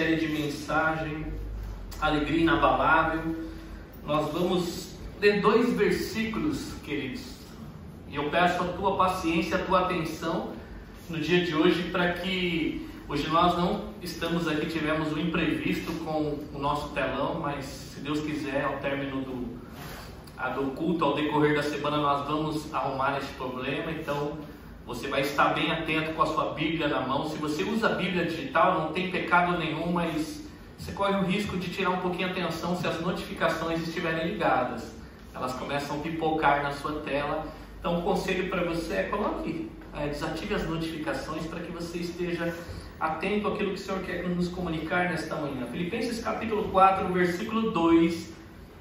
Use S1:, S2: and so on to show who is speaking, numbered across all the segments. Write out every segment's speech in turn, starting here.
S1: série de mensagem Alegria Inabalável. Nós vamos ler dois versículos, queridos. E eu peço a tua paciência, a tua atenção no dia de hoje para que hoje nós não estamos aqui, tivemos um imprevisto com o nosso telão, mas se Deus quiser, ao término do, do culto, ao decorrer da semana, nós vamos arrumar esse problema. Então, você vai estar bem atento com a sua Bíblia na mão. Se você usa a Bíblia digital, não tem pecado nenhum, mas você corre o risco de tirar um pouquinho a atenção se as notificações estiverem ligadas. Elas começam a pipocar na sua tela. Então, o conselho para você é coloque, é, desative as notificações para que você esteja atento àquilo que o Senhor quer nos comunicar nesta manhã. Filipenses capítulo 4, versículo 2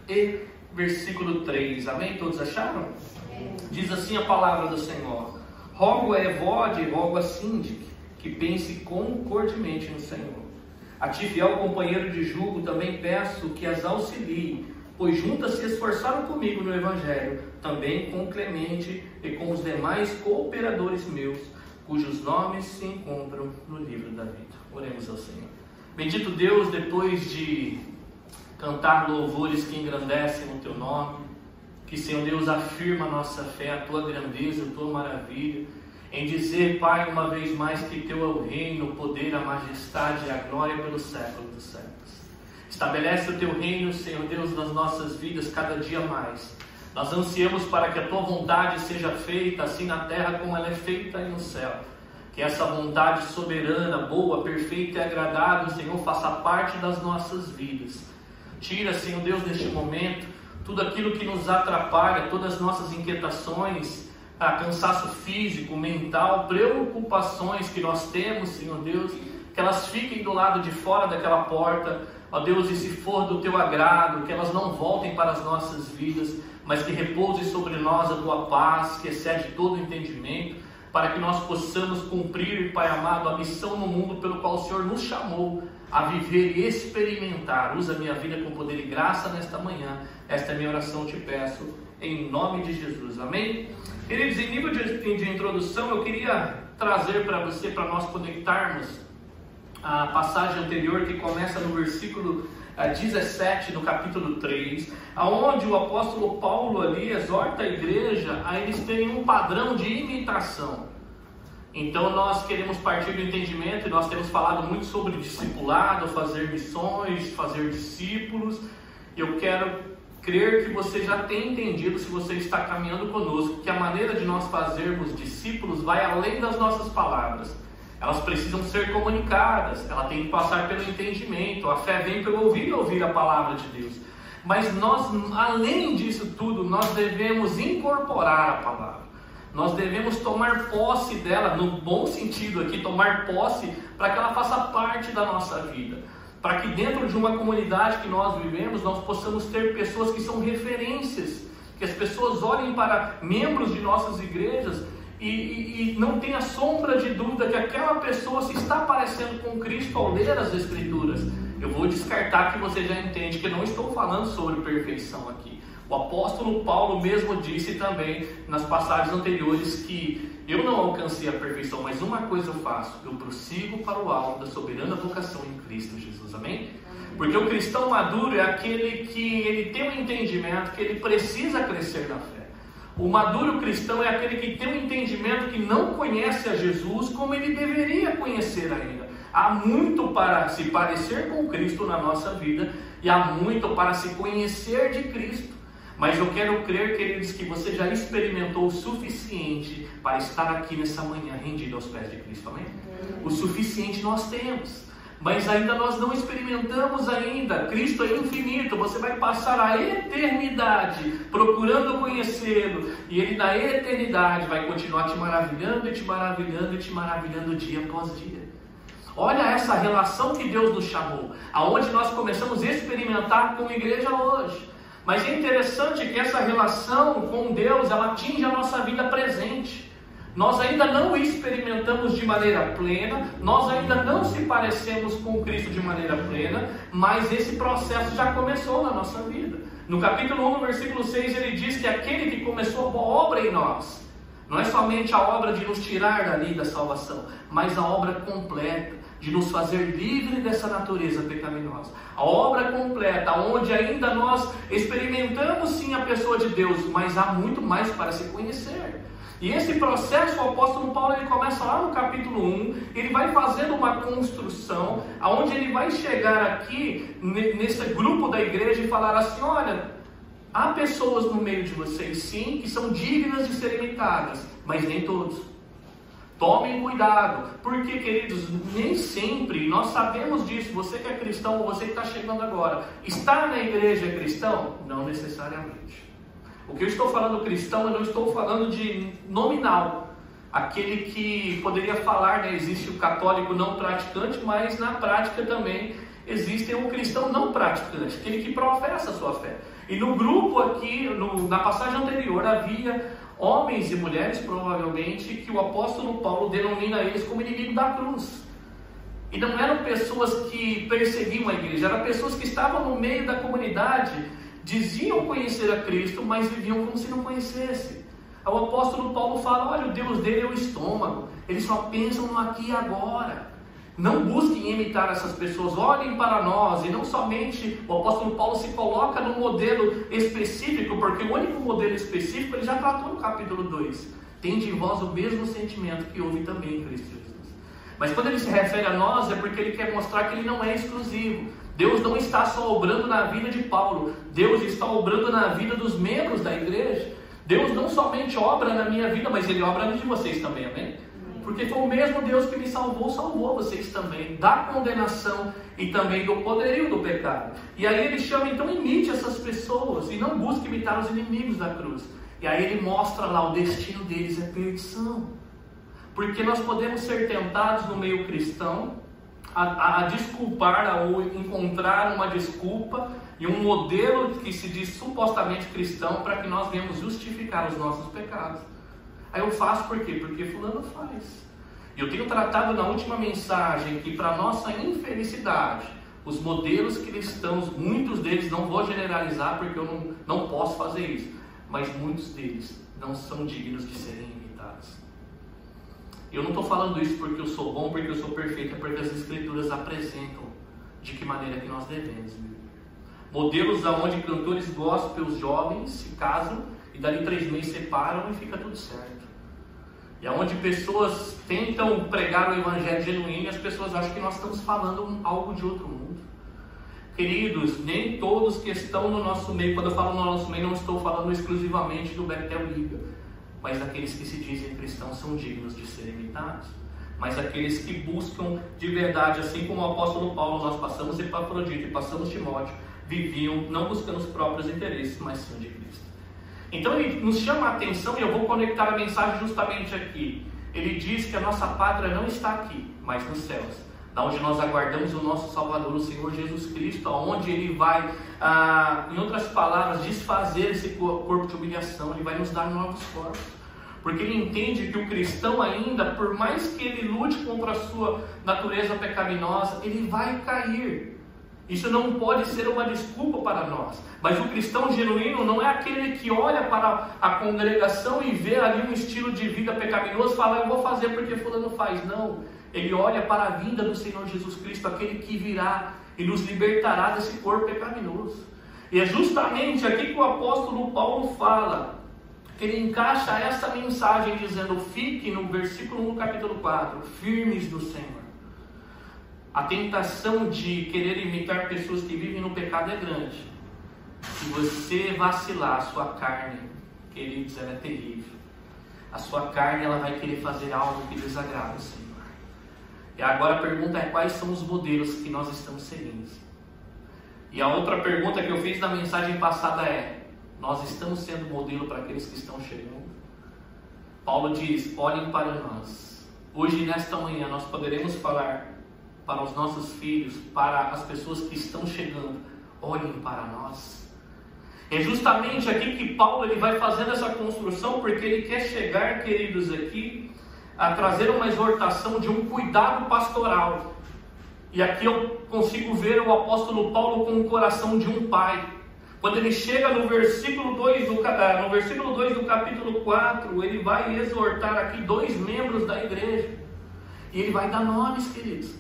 S1: e versículo 3. Amém? Todos acharam? Diz assim a palavra do Senhor. Rogo a Evode e rogo a Síndic que pense concordemente no Senhor. A ti, fiel companheiro de julgo, também peço que as auxilie, pois juntas se esforçaram comigo no Evangelho, também com Clemente e com os demais cooperadores meus, cujos nomes se encontram no livro da vida. Oremos ao Senhor. Bendito Deus, depois de cantar louvores que engrandecem o teu nome, que, Senhor Deus, afirma a nossa fé, a tua grandeza, a tua maravilha, em dizer, Pai, uma vez mais, que teu é o reino, o poder, a majestade e a glória pelos séculos dos séculos. Estabelece o teu reino, Senhor Deus, nas nossas vidas cada dia mais. Nós ansiamos para que a tua vontade seja feita, assim na terra como ela é feita no céu. Que essa vontade soberana, boa, perfeita e agradável, Senhor, faça parte das nossas vidas. Tira, Senhor Deus, neste momento tudo aquilo que nos atrapalha, todas as nossas inquietações, ah, cansaço físico, mental, preocupações que nós temos, Senhor Deus, que elas fiquem do lado de fora daquela porta, ó Deus, e se for do teu agrado, que elas não voltem para as nossas vidas, mas que repouse sobre nós a tua paz, que excede todo o entendimento, para que nós possamos cumprir, Pai amado, a missão no mundo pelo qual o Senhor nos chamou a viver e experimentar. Usa minha vida com poder e graça nesta manhã. Esta é minha oração, te peço, em nome de Jesus. Amém? Queridos, em nível de, de introdução, eu queria trazer para você, para nós conectarmos a passagem anterior que começa no versículo 17 eh, do capítulo 3, aonde o apóstolo Paulo ali exorta a igreja a eles terem um padrão de imitação. Então nós queremos partir do entendimento e nós temos falado muito sobre discipulado, fazer missões, fazer discípulos. Eu quero crer que você já tem entendido, se você está caminhando conosco, que a maneira de nós fazermos discípulos vai além das nossas palavras. Elas precisam ser comunicadas, ela tem que passar pelo entendimento. A fé vem pelo ouvir e ouvir a palavra de Deus. Mas nós, além disso tudo, nós devemos incorporar a palavra. Nós devemos tomar posse dela, no bom sentido aqui, tomar posse para que ela faça parte da nossa vida. Para que dentro de uma comunidade que nós vivemos, nós possamos ter pessoas que são referências, que as pessoas olhem para membros de nossas igrejas e, e, e não tenha sombra de dúvida que aquela pessoa se está parecendo com Cristo ao ler as Escrituras. Eu vou descartar que você já entende que eu não estou falando sobre perfeição aqui. O apóstolo Paulo mesmo disse também nas passagens anteriores que eu não alcancei a perfeição, mas uma coisa eu faço, eu prossigo para o alto da soberana vocação em Cristo Jesus. Amém? Porque o cristão maduro é aquele que ele tem um entendimento que ele precisa crescer na fé. O maduro cristão é aquele que tem um entendimento que não conhece a Jesus como ele deveria conhecer ainda. Há muito para se parecer com Cristo na nossa vida e há muito para se conhecer de Cristo. Mas eu quero crer, queridos, que você já experimentou o suficiente para estar aqui nessa manhã rendido aos pés de Cristo, amém? O suficiente nós temos, mas ainda nós não experimentamos ainda. Cristo é infinito, você vai passar a eternidade procurando conhecê-lo, e ele na eternidade vai continuar te maravilhando e te maravilhando e te maravilhando dia após dia. Olha essa relação que Deus nos chamou, aonde nós começamos a experimentar como igreja hoje. Mas é interessante que essa relação com Deus, ela atinge a nossa vida presente. Nós ainda não experimentamos de maneira plena, nós ainda não se parecemos com Cristo de maneira plena, mas esse processo já começou na nossa vida. No capítulo 1, no versículo 6, ele diz que aquele que começou a boa obra em nós, não é somente a obra de nos tirar dali da salvação, mas a obra completa de nos fazer livre dessa natureza pecaminosa. A obra completa, onde ainda nós experimentamos sim a pessoa de Deus, mas há muito mais para se conhecer. E esse processo, o apóstolo Paulo, ele começa lá no capítulo 1, ele vai fazendo uma construção, aonde ele vai chegar aqui, nesse grupo da igreja, e falar assim: olha, há pessoas no meio de vocês, sim, que são dignas de serem imitadas, mas nem todos. Tomem cuidado, porque, queridos, nem sempre nós sabemos disso. Você que é cristão ou você que está chegando agora, está na igreja cristão? Não necessariamente. O que eu estou falando cristão, eu não estou falando de nominal. Aquele que poderia falar, né, existe o católico não praticante, mas na prática também existe o cristão não praticante, aquele que professa a sua fé. E no grupo aqui, no, na passagem anterior, havia homens e mulheres, provavelmente, que o apóstolo Paulo denomina eles como inimigo da cruz. E não eram pessoas que perseguiam a igreja, eram pessoas que estavam no meio da comunidade diziam conhecer a Cristo, mas viviam como se não conhecesse. O apóstolo Paulo fala: olha, o Deus dele é o estômago, eles só pensam no aqui e agora. Não busquem imitar essas pessoas, olhem para nós, e não somente o apóstolo Paulo se coloca no modelo específico, porque o único modelo específico ele já tratou no capítulo 2. Tende em vós o mesmo sentimento que houve também em Cristo Jesus. Mas quando ele se refere a nós, é porque ele quer mostrar que ele não é exclusivo. Deus não está só obrando na vida de Paulo, Deus está obrando na vida dos membros da igreja. Deus não somente obra na minha vida, mas Ele obra na de vocês também, amém? Porque foi o mesmo Deus que me salvou, salvou vocês também da condenação e também do poderio do pecado. E aí ele chama, então imite essas pessoas e não busque imitar os inimigos da cruz. E aí ele mostra lá o destino deles é perdição. Porque nós podemos ser tentados no meio cristão a, a, desculpar, a encontrar uma desculpa e um modelo que se diz supostamente cristão para que nós venhamos justificar os nossos pecados. Aí eu faço por quê? Porque fulano faz. Eu tenho tratado na última mensagem que para nossa infelicidade, os modelos cristãos, muitos deles, não vou generalizar porque eu não, não posso fazer isso, mas muitos deles não são dignos de serem eu não estou falando isso porque eu sou bom, porque eu sou perfeito, é porque as escrituras apresentam de que maneira que nós devemos viver. Modelos aonde cantores gospel jovens se casam e dali três meses separam e fica tudo certo. E aonde pessoas tentam pregar o evangelho genuíno e as pessoas acham que nós estamos falando algo de outro mundo. Queridos, nem todos que estão no nosso meio, quando eu falo no nosso meio, não estou falando exclusivamente do Betel Liga mas aqueles que se dizem cristãos são dignos de serem imitados. Mas aqueles que buscam de verdade, assim como o apóstolo Paulo, nós passamos Epafrodito e passamos Timóteo, viviam não buscando os próprios interesses, mas sim de Cristo. Então ele nos chama a atenção e eu vou conectar a mensagem justamente aqui. Ele diz que a nossa pátria não está aqui, mas nos céus, da onde nós aguardamos o nosso Salvador, o Senhor Jesus Cristo, aonde Ele vai, ah, em outras palavras, desfazer esse corpo de humilhação, Ele vai nos dar novos corpos. Porque ele entende que o cristão ainda, por mais que ele lute contra a sua natureza pecaminosa, ele vai cair. Isso não pode ser uma desculpa para nós. Mas o cristão genuíno não é aquele que olha para a congregação e vê ali um estilo de vida pecaminoso e fala, eu vou fazer porque fulano faz. Não. Ele olha para a vinda do Senhor Jesus Cristo, aquele que virá e nos libertará desse corpo pecaminoso. E é justamente aqui que o apóstolo Paulo fala ele encaixa essa mensagem dizendo: fique no versículo 1 capítulo 4, firmes no Senhor. A tentação de querer imitar pessoas que vivem no pecado é grande. Se você vacilar, a sua carne, queridos, ela é terrível. A sua carne ela vai querer fazer algo que desagrada o Senhor. E agora a pergunta é: quais são os modelos que nós estamos seguindo? E a outra pergunta que eu fiz na mensagem passada é: nós estamos sendo modelo para aqueles que estão chegando. Paulo diz: olhem para nós. Hoje, nesta manhã, nós poderemos falar para os nossos filhos, para as pessoas que estão chegando: olhem para nós. É justamente aqui que Paulo ele vai fazendo essa construção, porque ele quer chegar, queridos, aqui, a trazer uma exortação de um cuidado pastoral. E aqui eu consigo ver o apóstolo Paulo com o coração de um pai quando ele chega no versículo 2 do, ah, no versículo 2 do capítulo 4, ele vai exortar aqui dois membros da igreja. E ele vai dar nomes, queridos.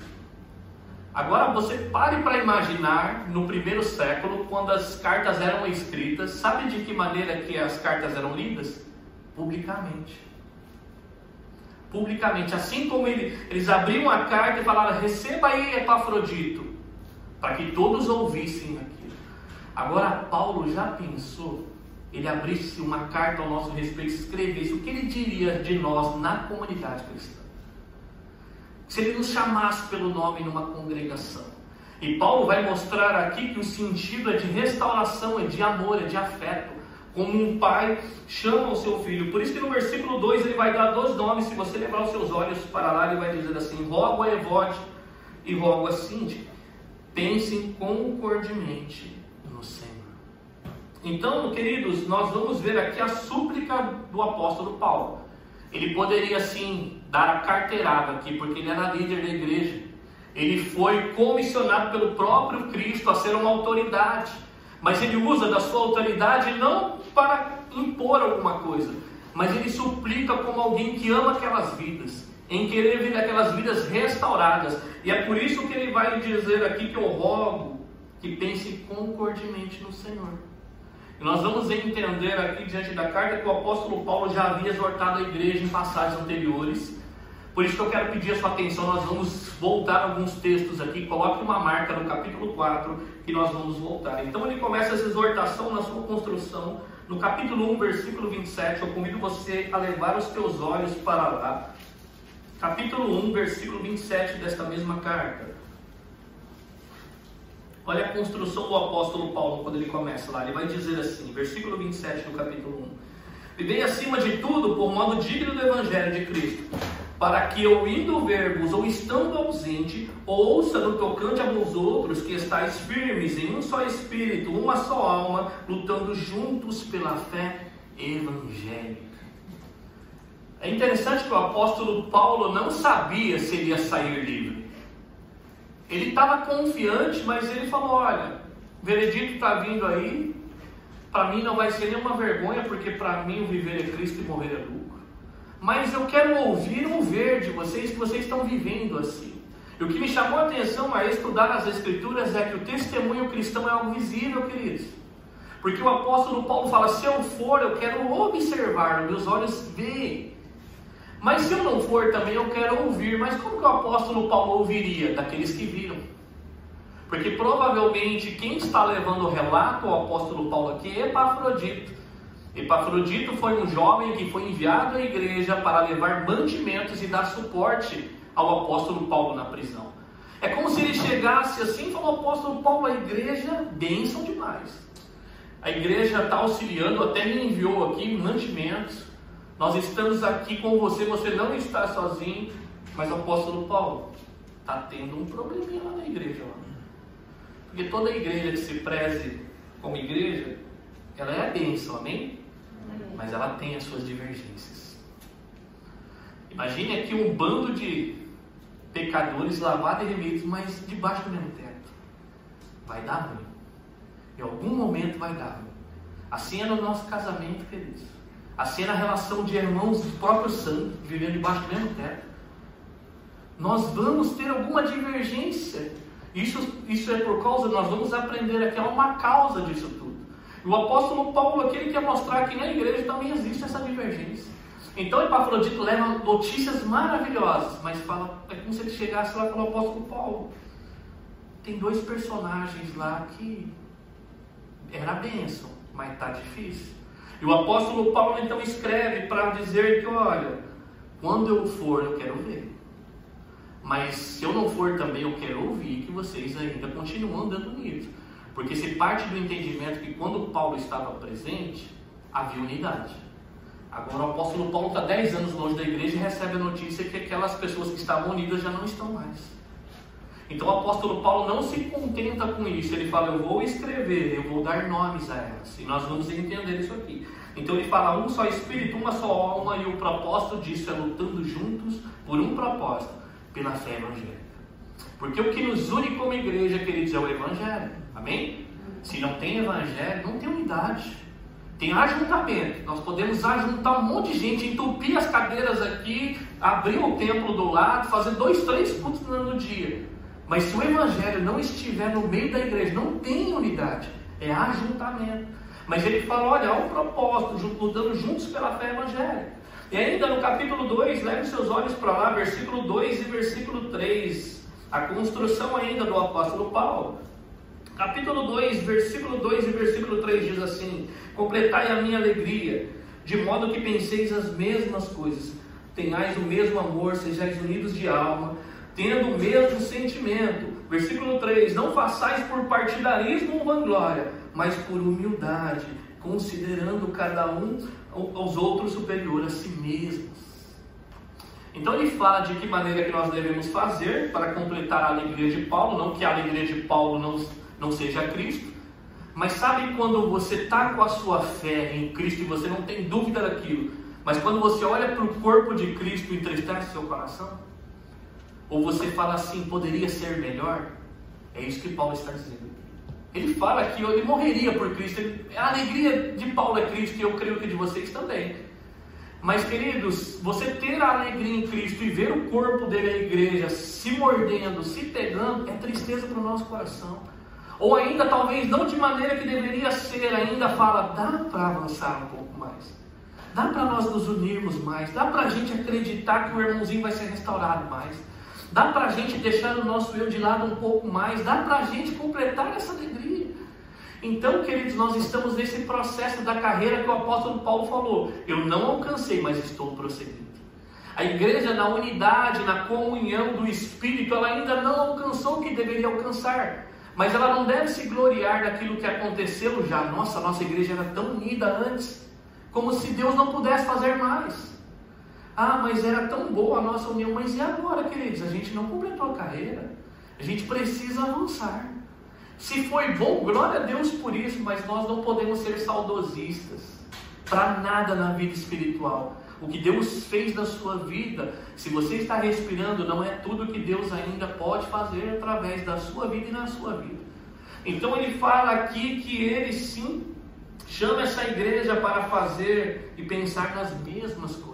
S1: Agora você pare para imaginar no primeiro século, quando as cartas eram escritas, sabe de que maneira que as cartas eram lidas? Publicamente. Publicamente, assim como ele, eles abriam a carta e falaram: receba aí Epafrodito, para que todos ouvissem aquilo. Agora Paulo já pensou, ele abrisse uma carta ao nosso respeito, escrevesse o que ele diria de nós na comunidade cristã se ele nos chamasse pelo nome numa congregação. E Paulo vai mostrar aqui que o sentido é de restauração, é de amor, é de afeto. Como um pai chama o seu filho. Por isso que no versículo 2 ele vai dar dois nomes. Se você levar os seus olhos para lá, ele vai dizer assim: rogo a Evode e rogo a Cindy. Pensem concordemente no Senhor. Então, queridos, nós vamos ver aqui a súplica do apóstolo Paulo. Ele poderia sim dar a carteirada aqui, porque ele era líder da igreja. Ele foi comissionado pelo próprio Cristo a ser uma autoridade. Mas ele usa da sua autoridade não para impor alguma coisa, mas ele suplica como alguém que ama aquelas vidas, em querer ver aquelas vidas restauradas. E é por isso que ele vai dizer aqui que eu rogo que pense concordemente no Senhor. Nós vamos entender aqui diante da carta que o apóstolo Paulo já havia exortado a igreja em passagens anteriores. Por isso que eu quero pedir a sua atenção, nós vamos voltar alguns textos aqui, coloque uma marca no capítulo 4 que nós vamos voltar. Então ele começa essa exortação na sua construção, no capítulo 1, versículo 27. Eu convido você a levar os teus olhos para lá. Capítulo 1, versículo 27 desta mesma carta. Olha a construção do apóstolo Paulo quando ele começa lá. Ele vai dizer assim, versículo 27 do capítulo 1. Vivei acima de tudo por modo digno do evangelho de Cristo, para que eu indo ver-vos ou estando ausente, ouça no tocante a vós outros que estáis firmes em um só espírito, uma só alma, lutando juntos pela fé evangélica. É interessante que o apóstolo Paulo não sabia se ele ia sair livre. Ele estava confiante, mas ele falou: Olha, o veredito está vindo aí, para mim não vai ser nenhuma vergonha, porque para mim o viver é Cristo e morrer é lucro. Mas eu quero ouvir um ver de vocês que vocês estão vivendo assim. E o que me chamou a atenção a estudar as Escrituras é que o testemunho cristão é algo visível, queridos. Porque o apóstolo Paulo fala: se eu for, eu quero observar, meus olhos veem. Mas se eu não for também, eu quero ouvir. Mas como que o apóstolo Paulo ouviria? Daqueles que viram. Porque provavelmente quem está levando o relato ao apóstolo Paulo aqui é Epafrodito. Epafrodito foi um jovem que foi enviado à igreja para levar mantimentos e dar suporte ao apóstolo Paulo na prisão. É como se ele chegasse assim e falou: apóstolo Paulo, a igreja, bênção demais. A igreja está auxiliando, até me enviou aqui mantimentos. Nós estamos aqui com você, você não está sozinho, mas o apóstolo Paulo está tendo um probleminha lá na igreja. Lá. Porque toda igreja que se preze como igreja, ela é a bênção, amém? Mas ela tem as suas divergências. Imagine aqui um bando de pecadores lavados e remidos, mas debaixo do mesmo teto. Vai dar ruim. Em algum momento vai dar ruim. Assim é no nosso casamento, queridos. Assim era a relação de irmãos do próprio sangue, vivendo debaixo do mesmo teto. Nós vamos ter alguma divergência. Isso, isso é por causa, nós vamos aprender aqui, há uma causa disso tudo. O apóstolo Paulo aqui ele quer mostrar que na igreja também existe essa divergência. Então Epafrodito leva notícias maravilhosas, mas fala, é como se ele chegasse lá e falasse, apóstolo Paulo, tem dois personagens lá que era bênção, mas está difícil. E o apóstolo Paulo então escreve para dizer que, olha, quando eu for, eu quero ver. Mas se eu não for também, eu quero ouvir que vocês ainda continuam andando nisso. Porque se parte do entendimento que quando Paulo estava presente, havia unidade. Agora o apóstolo Paulo está 10 anos longe da igreja e recebe a notícia que aquelas pessoas que estavam unidas já não estão mais. Então o apóstolo Paulo não se contenta com isso, ele fala: Eu vou escrever, eu vou dar nomes a elas, e nós vamos entender isso aqui. Então ele fala: Um só espírito, uma só alma, e o propósito disso é lutando juntos por um propósito, pela fé evangélica. Porque o que nos une como igreja, queridos, é o evangelho, amém? Se não tem evangelho, não tem unidade. Tem ajuntamento. Nós podemos ajuntar um monte de gente, entupir as cadeiras aqui, abrir o templo do lado, fazer dois, três cultos no dia Mas se o evangelho não estiver no meio da igreja, não tem unidade, é ajuntamento. Mas ele fala: olha, há um propósito, lutando juntos pela fé evangélica. E ainda no capítulo 2, leve seus olhos para lá, versículo 2 e versículo 3, a construção ainda do apóstolo Paulo. Capítulo 2, versículo 2 e versículo 3 diz assim: Completai a minha alegria, de modo que penseis as mesmas coisas, tenhais o mesmo amor, sejais unidos de alma, tendo o mesmo sentimento. Versículo 3: Não façais por partidarismo ou vanglória, mas por humildade, considerando cada um aos outros superior a si mesmos. Então ele fala de que maneira que nós devemos fazer para completar a alegria de Paulo, não que a alegria de Paulo não, não seja Cristo, mas sabe quando você está com a sua fé em Cristo e você não tem dúvida daquilo, mas quando você olha para o corpo de Cristo, entristece seu coração? Ou você fala assim, poderia ser melhor? É isso que Paulo está dizendo. Ele fala que ele morreria por Cristo. A alegria de Paulo é Cristo e eu creio que de vocês também. Mas, queridos, você ter a alegria em Cristo e ver o corpo dele, a igreja, se mordendo, se pegando, é tristeza para o nosso coração. Ou ainda, talvez, não de maneira que deveria ser, ainda fala, dá para avançar um pouco mais. Dá para nós nos unirmos mais. Dá para a gente acreditar que o irmãozinho vai ser restaurado mais. Dá para a gente deixar o nosso eu de lado um pouco mais, dá para a gente completar essa alegria. Então, queridos, nós estamos nesse processo da carreira que o apóstolo Paulo falou. Eu não alcancei, mas estou prosseguindo. A igreja, na unidade, na comunhão do Espírito, ela ainda não alcançou o que deveria alcançar. Mas ela não deve se gloriar daquilo que aconteceu já. Nossa, nossa igreja era tão unida antes, como se Deus não pudesse fazer mais. Ah, mas era tão boa a nossa união. Mas e agora, queridos? A gente não completou a carreira. A gente precisa avançar. Se foi bom, glória a Deus por isso, mas nós não podemos ser saudosistas para nada na vida espiritual. O que Deus fez na sua vida, se você está respirando, não é tudo que Deus ainda pode fazer através da sua vida e na sua vida. Então ele fala aqui que ele sim chama essa igreja para fazer e pensar nas mesmas coisas.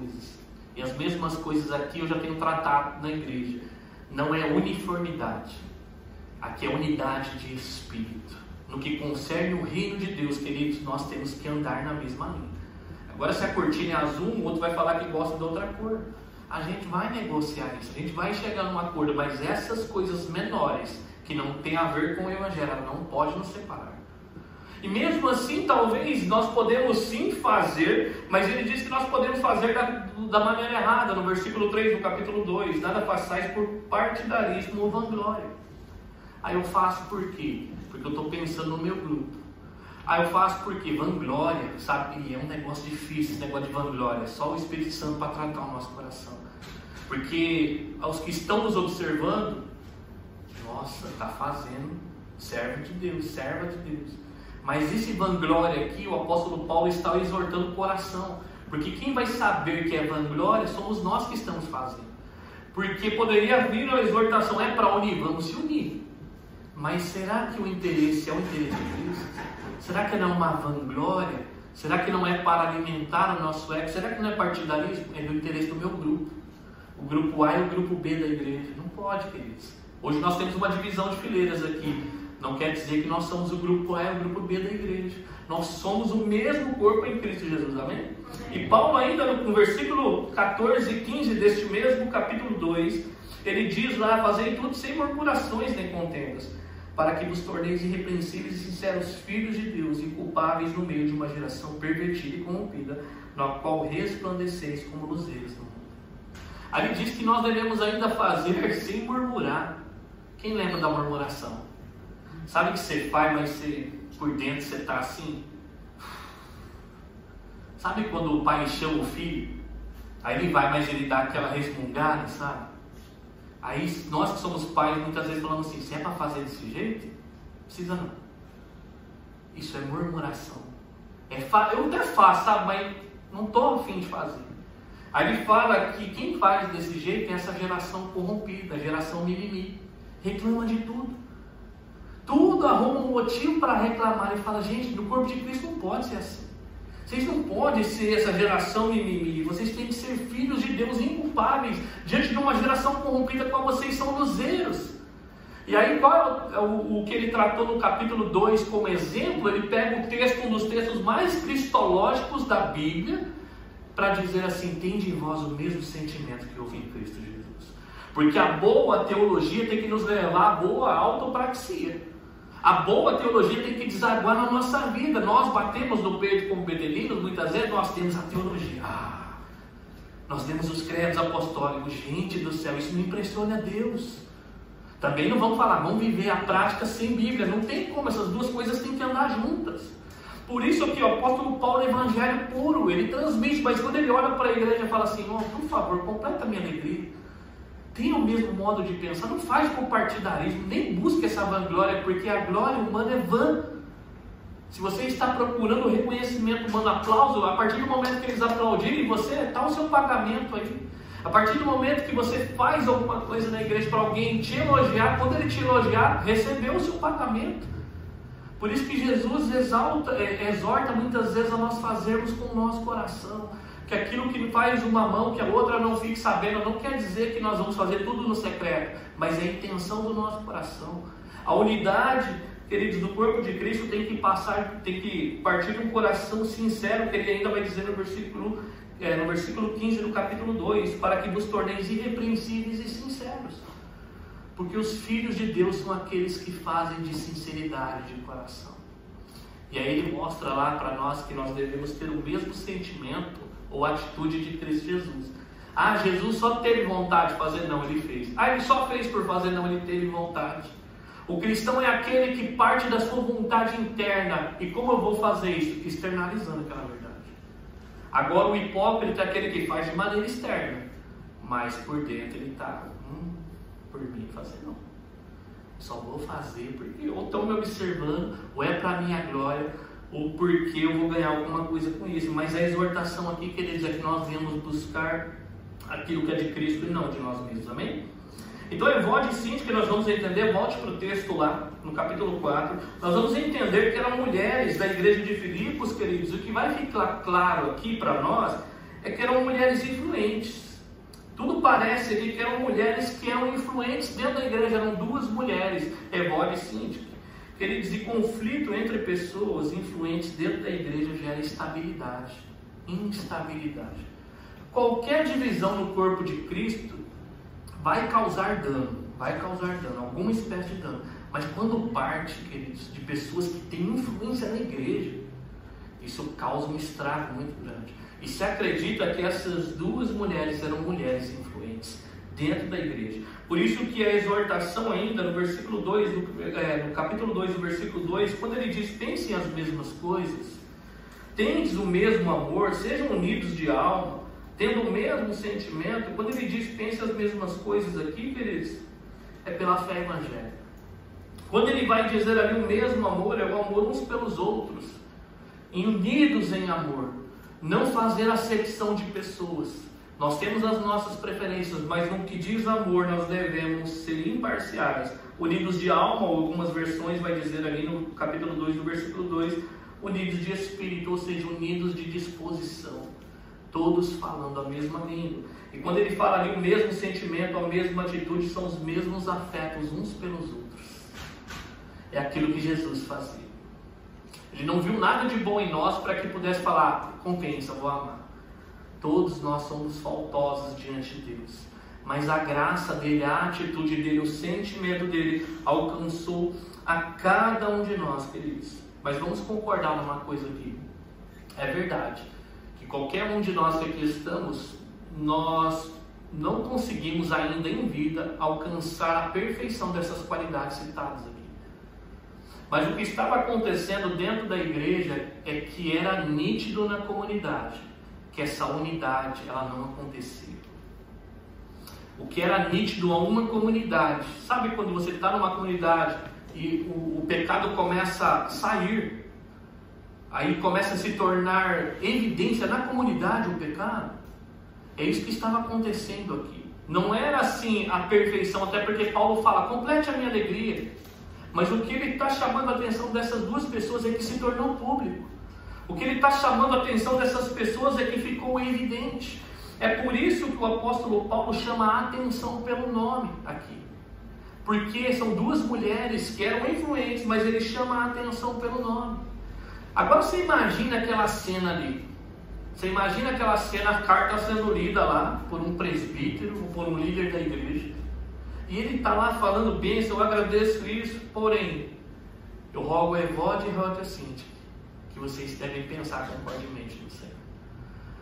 S1: E as mesmas coisas aqui eu já tenho tratado na igreja. Não é uniformidade. Aqui é unidade de espírito. No que concerne o reino de Deus, queridos, nós temos que andar na mesma linha. Agora, se a cortina é azul, o outro vai falar que gosta de outra cor. A gente vai negociar isso, a gente vai chegar num acordo, mas essas coisas menores, que não tem a ver com o Evangelho, não pode nos separar. E mesmo assim, talvez nós podemos sim fazer, mas ele diz que nós podemos fazer da, da maneira errada, no versículo 3 do capítulo 2: nada façais por partidarismo ou vanglória. Aí eu faço por quê? Porque eu estou pensando no meu grupo. Aí eu faço porque vanglória, sabe? E é um negócio difícil esse negócio de vanglória. Só o Espírito Santo para tratar o nosso coração. Porque aos que estão nos observando, nossa, está fazendo servo de Deus, serva de Deus. Mas esse vanglória aqui, o apóstolo Paulo está exortando o coração. Porque quem vai saber que é vanglória somos nós que estamos fazendo. Porque poderia vir a exortação, é para unir, vamos se unir. Mas será que o interesse é o interesse de Cristo? Será que não é uma vanglória? Será que não é para alimentar o nosso ego? Será que não é partidarismo? É do interesse do meu grupo. O grupo A e o grupo B da igreja. Não pode, queridos. Hoje nós temos uma divisão de fileiras aqui. Não quer dizer que nós somos o grupo A e o grupo B da igreja. Nós somos o mesmo corpo em Cristo Jesus, amém? E Paulo, ainda no versículo 14 e 15 deste mesmo capítulo 2, ele diz lá: Fazei tudo sem murmurações nem contendas, para que vos torneis irrepreensíveis e sinceros filhos de Deus, inculpáveis no meio de uma geração pervertida e corrompida, na qual resplandeceis como luzeiros no mundo. Ele diz que nós devemos ainda fazer sem murmurar. Quem lembra da murmuração? Sabe que você faz, mas você, por dentro você está assim? Sabe quando o pai chama o filho? Aí ele vai, mas ele dá aquela resmungada, sabe? Aí nós que somos pais muitas vezes falamos assim, se é para fazer desse jeito, precisa não. Isso é murmuração. É fa... Eu até faço, sabe? Mas não estou afim de fazer. Aí ele fala que quem faz desse jeito é essa geração corrompida, a geração mimimi. Reclama de tudo. Tudo arruma um motivo para reclamar e fala, gente, no corpo de Cristo não pode ser assim. Vocês não podem ser essa geração mimimi. Vocês têm que ser filhos de Deus inculpáveis diante de uma geração corrompida como vocês são luzeiros. E aí, qual é o, o, o, que ele tratou no capítulo 2 como exemplo? Ele pega o texto, um dos textos mais cristológicos da Bíblia, para dizer assim: tende em vós o mesmo sentimento que houve em Cristo Jesus. Porque a boa teologia tem que nos levar à boa autopraxia. A boa teologia tem que desaguar na nossa vida. Nós batemos no peito como bedelinos, muitas vezes nós temos a teologia. Ah, nós temos os credos apostólicos. Gente do céu, isso me impressiona a Deus. Também não vamos falar, vamos viver a prática sem Bíblia. Não tem como, essas duas coisas têm que andar juntas. Por isso que o apóstolo Paulo é evangelho puro, ele transmite, mas quando ele olha para a igreja e fala assim, oh, por favor, completa a minha alegria. Tenha o mesmo modo de pensar, não faz compartidarismo, nem busque essa vanglória, porque a glória humana é vã. Se você está procurando reconhecimento humano, aplauso, a partir do momento que eles aplaudirem você, está o seu pagamento aí. A partir do momento que você faz alguma coisa na igreja para alguém te elogiar, quando ele te elogiar, recebeu o seu pagamento. Por isso que Jesus exalta, é, exorta muitas vezes a nós fazermos com o nosso coração. Que aquilo que faz uma mão, que a outra não fique sabendo, não quer dizer que nós vamos fazer tudo no secreto, mas é a intenção do nosso coração. A unidade, queridos, do corpo de Cristo tem que passar, tem que partir de um coração sincero, que ele ainda vai dizer no versículo, é, no versículo 15 do capítulo 2, para que vos torneis irrepreensíveis e sinceros. Porque os filhos de Deus são aqueles que fazem de sinceridade de coração. E aí ele mostra lá para nós que nós devemos ter o mesmo sentimento ou atitude de Cristo Jesus. Ah, Jesus só teve vontade de fazer, não, ele fez. Ah, ele só fez por fazer, não, ele teve vontade. O cristão é aquele que parte da sua vontade interna. E como eu vou fazer isso? Externalizando aquela verdade. Agora o hipócrita é aquele que faz de maneira externa, mas por dentro ele está, hum, por mim fazer não. Só vou fazer porque ou estão me observando, ou é para minha glória, ou porque eu vou ganhar alguma coisa com isso. Mas a exortação aqui, queridos, é que nós viemos buscar aquilo que é de Cristo e não de nós mesmos. Amém? Então, Evode e Cinti, que nós vamos entender, volte para o texto lá, no capítulo 4, nós vamos entender que eram mulheres da igreja de Filipos, queridos. O que vai ficar claro aqui para nós é que eram mulheres influentes. Tudo parece aqui que eram mulheres que eram influentes dentro da igreja, eram duas mulheres, Evode e Cinti. Queridos, e conflito entre pessoas influentes dentro da igreja gera estabilidade, instabilidade. Qualquer divisão no corpo de Cristo vai causar dano, vai causar dano, alguma espécie de dano. Mas quando parte, queridos, de pessoas que têm influência na igreja, isso causa um estrago muito grande. E se acredita que essas duas mulheres eram mulheres influentes dentro da igreja. Por isso que a exortação ainda no versículo 2, no, é, no capítulo 2, no versículo 2, quando ele diz, pensem as mesmas coisas, tendes o mesmo amor, sejam unidos de alma, tendo o mesmo sentimento, quando ele diz pense as mesmas coisas aqui, queridos, é pela fé evangélica. Quando ele vai dizer ali o mesmo amor, é o amor uns pelos outros, unidos em amor, não fazer acepção de pessoas. Nós temos as nossas preferências, mas no que diz amor, nós devemos ser imparciais, unidos de alma, algumas versões vai dizer ali no capítulo 2, no versículo 2, unidos de espírito, ou seja, unidos de disposição, todos falando a mesma língua. E quando ele fala ali o mesmo sentimento, a mesma atitude, são os mesmos afetos uns pelos outros. É aquilo que Jesus fazia. Ele não viu nada de bom em nós para que pudesse falar, compensa, vou amar. Todos nós somos faltosos diante de Deus. Mas a graça dele, a atitude dele, o sentimento dele alcançou a cada um de nós, queridos. Mas vamos concordar numa coisa aqui. É verdade que qualquer um de nós que aqui estamos, nós não conseguimos ainda em vida alcançar a perfeição dessas qualidades citadas aqui. Mas o que estava acontecendo dentro da igreja é que era nítido na comunidade que essa unidade ela não acontecia. O que era nítido a uma comunidade, sabe quando você está numa comunidade e o, o pecado começa a sair, aí começa a se tornar evidência na comunidade o pecado? É isso que estava acontecendo aqui. Não era assim a perfeição, até porque Paulo fala, complete a minha alegria. Mas o que ele está chamando a atenção dessas duas pessoas é que se tornou público. O que ele está chamando a atenção dessas pessoas é que ficou evidente. É por isso que o apóstolo Paulo chama a atenção pelo nome aqui. porque são duas mulheres que eram influentes, mas ele chama a atenção pelo nome. Agora você imagina aquela cena ali. Você imagina aquela cena, a carta sendo lida lá por um presbítero ou por um líder da igreja. E ele está lá falando bênção, eu agradeço isso, porém, eu rogo a Evode e rogo a Cintia, que vocês devem pensar concordemente no Senhor.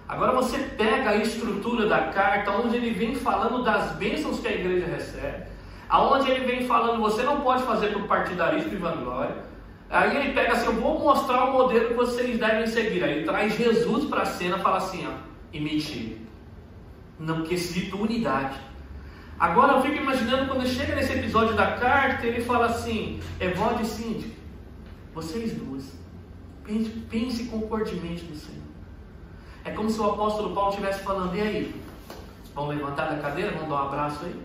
S1: Agora você pega a estrutura da carta, onde ele vem falando das bênçãos que a igreja recebe, aonde ele vem falando, você não pode fazer por partidarismo e vanglória. Aí ele pega assim, eu vou mostrar o modelo que vocês devem seguir. Aí ele traz Jesus para a cena, fala assim, ó, imite. Não quesito unidade. Agora eu fico imaginando quando chega nesse episódio da carta, ele fala assim, Evode e Cindy, vocês duas, pense, pense concordemente no Senhor. É como se o apóstolo Paulo estivesse falando, e aí? Vamos levantar da cadeira, vamos dar um abraço aí?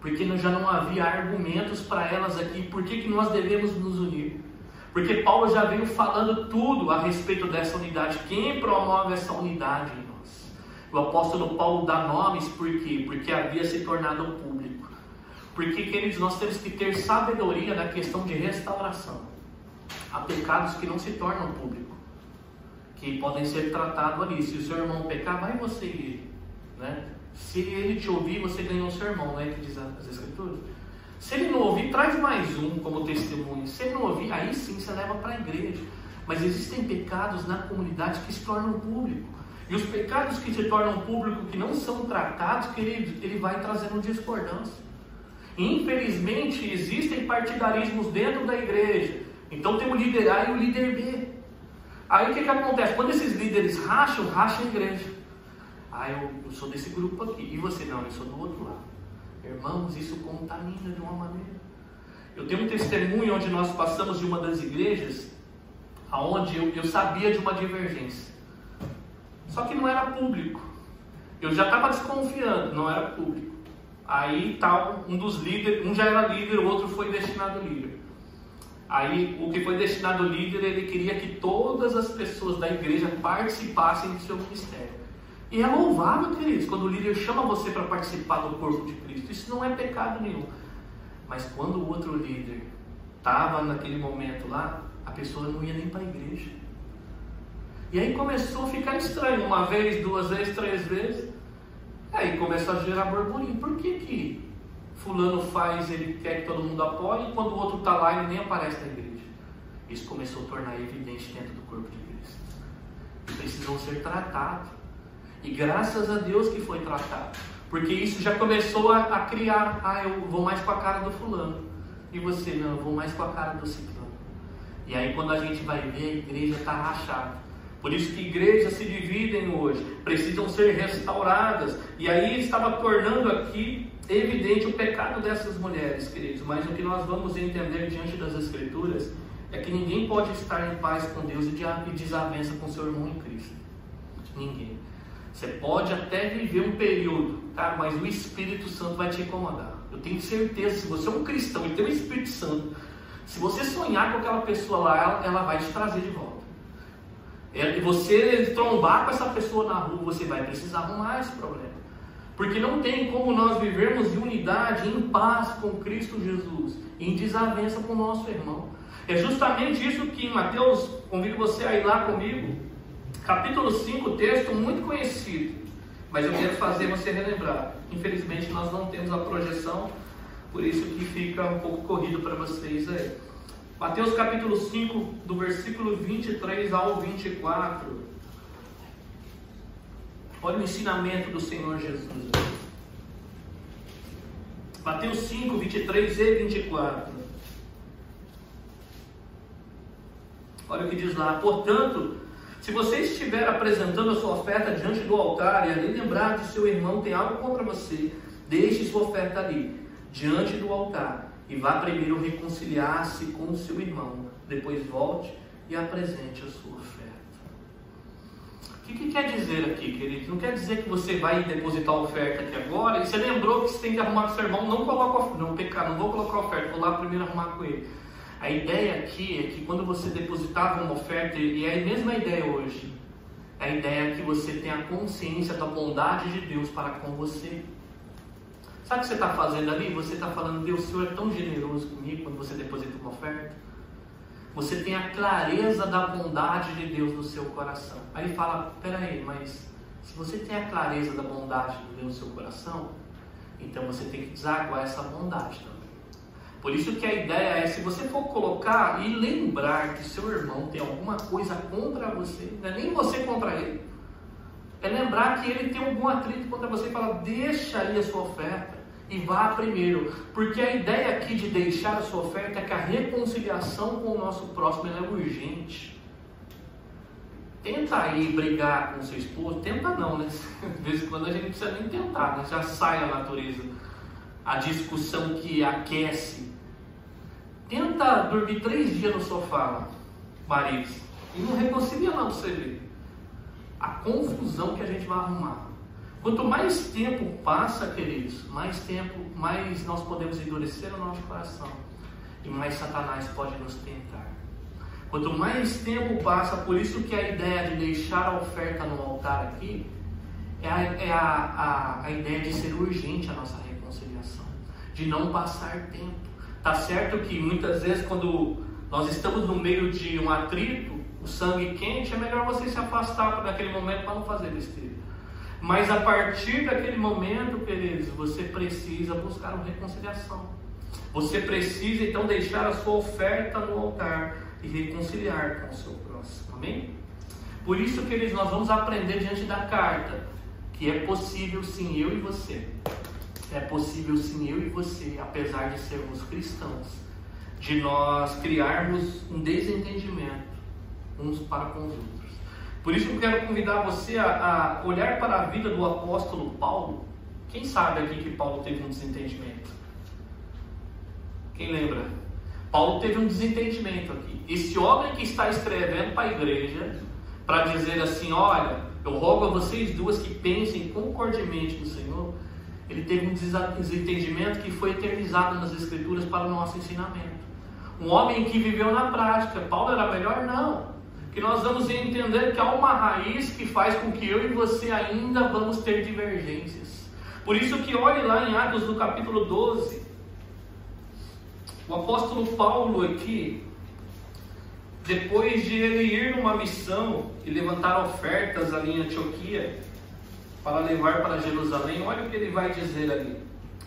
S1: Porque já não havia argumentos para elas aqui, por que, que nós devemos nos unir? Porque Paulo já veio falando tudo a respeito dessa unidade. Quem promove essa unidade em nós? O apóstolo Paulo dá nomes por quê? Porque havia se tornado público. Porque, queridos, nós temos que ter sabedoria na questão de restauração. Há pecados que não se tornam públicos, que podem ser tratados ali. Se o seu irmão pecar, vai você ir. Né? Se ele te ouvir, você ganhou o seu irmão, né? Que diz as Escrituras. Se ele não ouvir, traz mais um como testemunho. Se ele não ouvir, aí sim você leva para a igreja. Mas existem pecados na comunidade que se tornam público. E os pecados que se tornam público, que não são tratados, querido, ele vai trazendo discordância. Infelizmente, existem partidarismos dentro da igreja. Então tem o líder A e o líder B. Aí o que, que acontece? Quando esses líderes racham, racha a igreja. Ah, eu, eu sou desse grupo aqui. E você não, eu sou do outro lado. Irmãos, isso contamina de uma maneira. Eu tenho um testemunho onde nós passamos de uma das igrejas, aonde eu, eu sabia de uma divergência. Só que não era público. Eu já estava desconfiando, não era público. Aí tal, um dos líderes, um já era líder, o outro foi destinado líder. Aí o que foi destinado líder, ele queria que todas as pessoas da igreja participassem do seu ministério. E é louvável, queridos, quando o líder chama você para participar do corpo de Cristo. Isso não é pecado nenhum. Mas quando o outro líder estava naquele momento lá, a pessoa não ia nem para a igreja. E aí começou a ficar estranho, uma vez, duas vezes, três vezes. Aí começou a gerar burburinho. Por que que fulano faz, ele quer que todo mundo apoie, quando o outro está lá, ele nem aparece na igreja? Isso começou a tornar evidente dentro do corpo de Cristo. E precisam ser tratados. E graças a Deus que foi tratado. Porque isso já começou a, a, criar, ah, eu vou mais com a cara do fulano. E você, não, eu vou mais com a cara do ciclano. E aí quando a gente vai ver, a igreja está rachada. Por isso que igrejas se dividem hoje, precisam ser restauradas. E aí estava tornando aqui evidente o pecado dessas mulheres, queridos. Mas o que nós vamos entender diante das Escrituras é que ninguém pode estar em paz com Deus e desavença com seu irmão em Cristo. Ninguém. Você pode até viver um período, tá? mas o Espírito Santo vai te incomodar. Eu tenho certeza, se você é um cristão e tem o Espírito Santo, se você sonhar com aquela pessoa lá, ela, ela vai te trazer de volta. É, e você trombar com essa pessoa na rua, você vai precisar arrumar esse problema. Porque não tem como nós vivermos em unidade, em paz com Cristo Jesus, em desavença com o nosso irmão. É justamente isso que Mateus, convido você a ir lá comigo, Capítulo 5, texto muito conhecido, mas eu quero fazer você relembrar. Infelizmente nós não temos a projeção, por isso que fica um pouco corrido para vocês aí. Mateus capítulo 5, do versículo 23 ao 24. Olha o ensinamento do Senhor Jesus. Mateus 5, 23 e 24. Olha o que diz lá. Portanto, se você estiver apresentando a sua oferta diante do altar e ali lembrar de seu irmão tem algo contra você, deixe sua oferta ali, diante do altar, e vá primeiro reconciliar-se com o seu irmão. Depois volte e apresente a sua oferta. O que, que quer dizer aqui, querido? Não quer dizer que você vai depositar a oferta aqui agora e você lembrou que você tem que arrumar com seu irmão, não coloca não pecar, não vou colocar a oferta, vou lá primeiro arrumar com ele. A ideia aqui é que quando você depositava uma oferta, e é a mesma ideia hoje, a ideia é que você tenha consciência da bondade de Deus para com você. Sabe o que você está fazendo ali? Você está falando, Deus, o Senhor é tão generoso comigo quando você deposita uma oferta. Você tem a clareza da bondade de Deus no seu coração. Aí ele fala: peraí, mas se você tem a clareza da bondade de Deus no seu coração, então você tem que desaguar essa bondade também. Por isso que a ideia é, se você for colocar e lembrar que seu irmão tem alguma coisa contra você, não é nem você contra ele, é lembrar que ele tem algum atrito contra você e falar, deixa aí a sua oferta e vá primeiro. Porque a ideia aqui de deixar a sua oferta é que a reconciliação com o nosso próximo é urgente. Tenta aí brigar com seu esposo, tenta não, né? De vez em quando a gente precisa nem tentar, né? já sai a natureza. A discussão que aquece. Tenta dormir três dias no sofá, maridos, e não reconcilia não você ver. A confusão que a gente vai arrumar. Quanto mais tempo passa, queridos, mais tempo, mais nós podemos endurecer o nosso coração. E mais Satanás pode nos tentar. Quanto mais tempo passa, por isso que a ideia de deixar a oferta no altar aqui é a, é a, a, a ideia de ser urgente a nossa reconciliação, de não passar tempo. Tá certo que muitas vezes quando nós estamos no meio de um atrito, o sangue quente, é melhor você se afastar naquele momento para não fazer besteira. Mas a partir daquele momento, queridos, você precisa buscar uma reconciliação. Você precisa então deixar a sua oferta no altar e reconciliar com o seu próximo. Amém? Por isso, queridos, nós vamos aprender diante da carta que é possível sim eu e você. É possível sim eu e você, apesar de sermos cristãos, de nós criarmos um desentendimento uns para com os outros. Por isso eu quero convidar você a, a olhar para a vida do apóstolo Paulo. Quem sabe aqui que Paulo teve um desentendimento? Quem lembra? Paulo teve um desentendimento aqui. Esse homem que está escrevendo para a igreja, para dizer assim: olha, eu rogo a vocês duas que pensem concordemente no Senhor, ele teve um desentendimento que foi eternizado nas Escrituras para o nosso ensinamento. Um homem que viveu na prática. Paulo era melhor? Não. Que nós vamos entender que há uma raiz que faz com que eu e você ainda vamos ter divergências. Por isso que olhe lá em Atos do capítulo 12, o apóstolo Paulo aqui, depois de ele ir numa missão e levantar ofertas ali em Antioquia para levar para Jerusalém, olha o que ele vai dizer ali.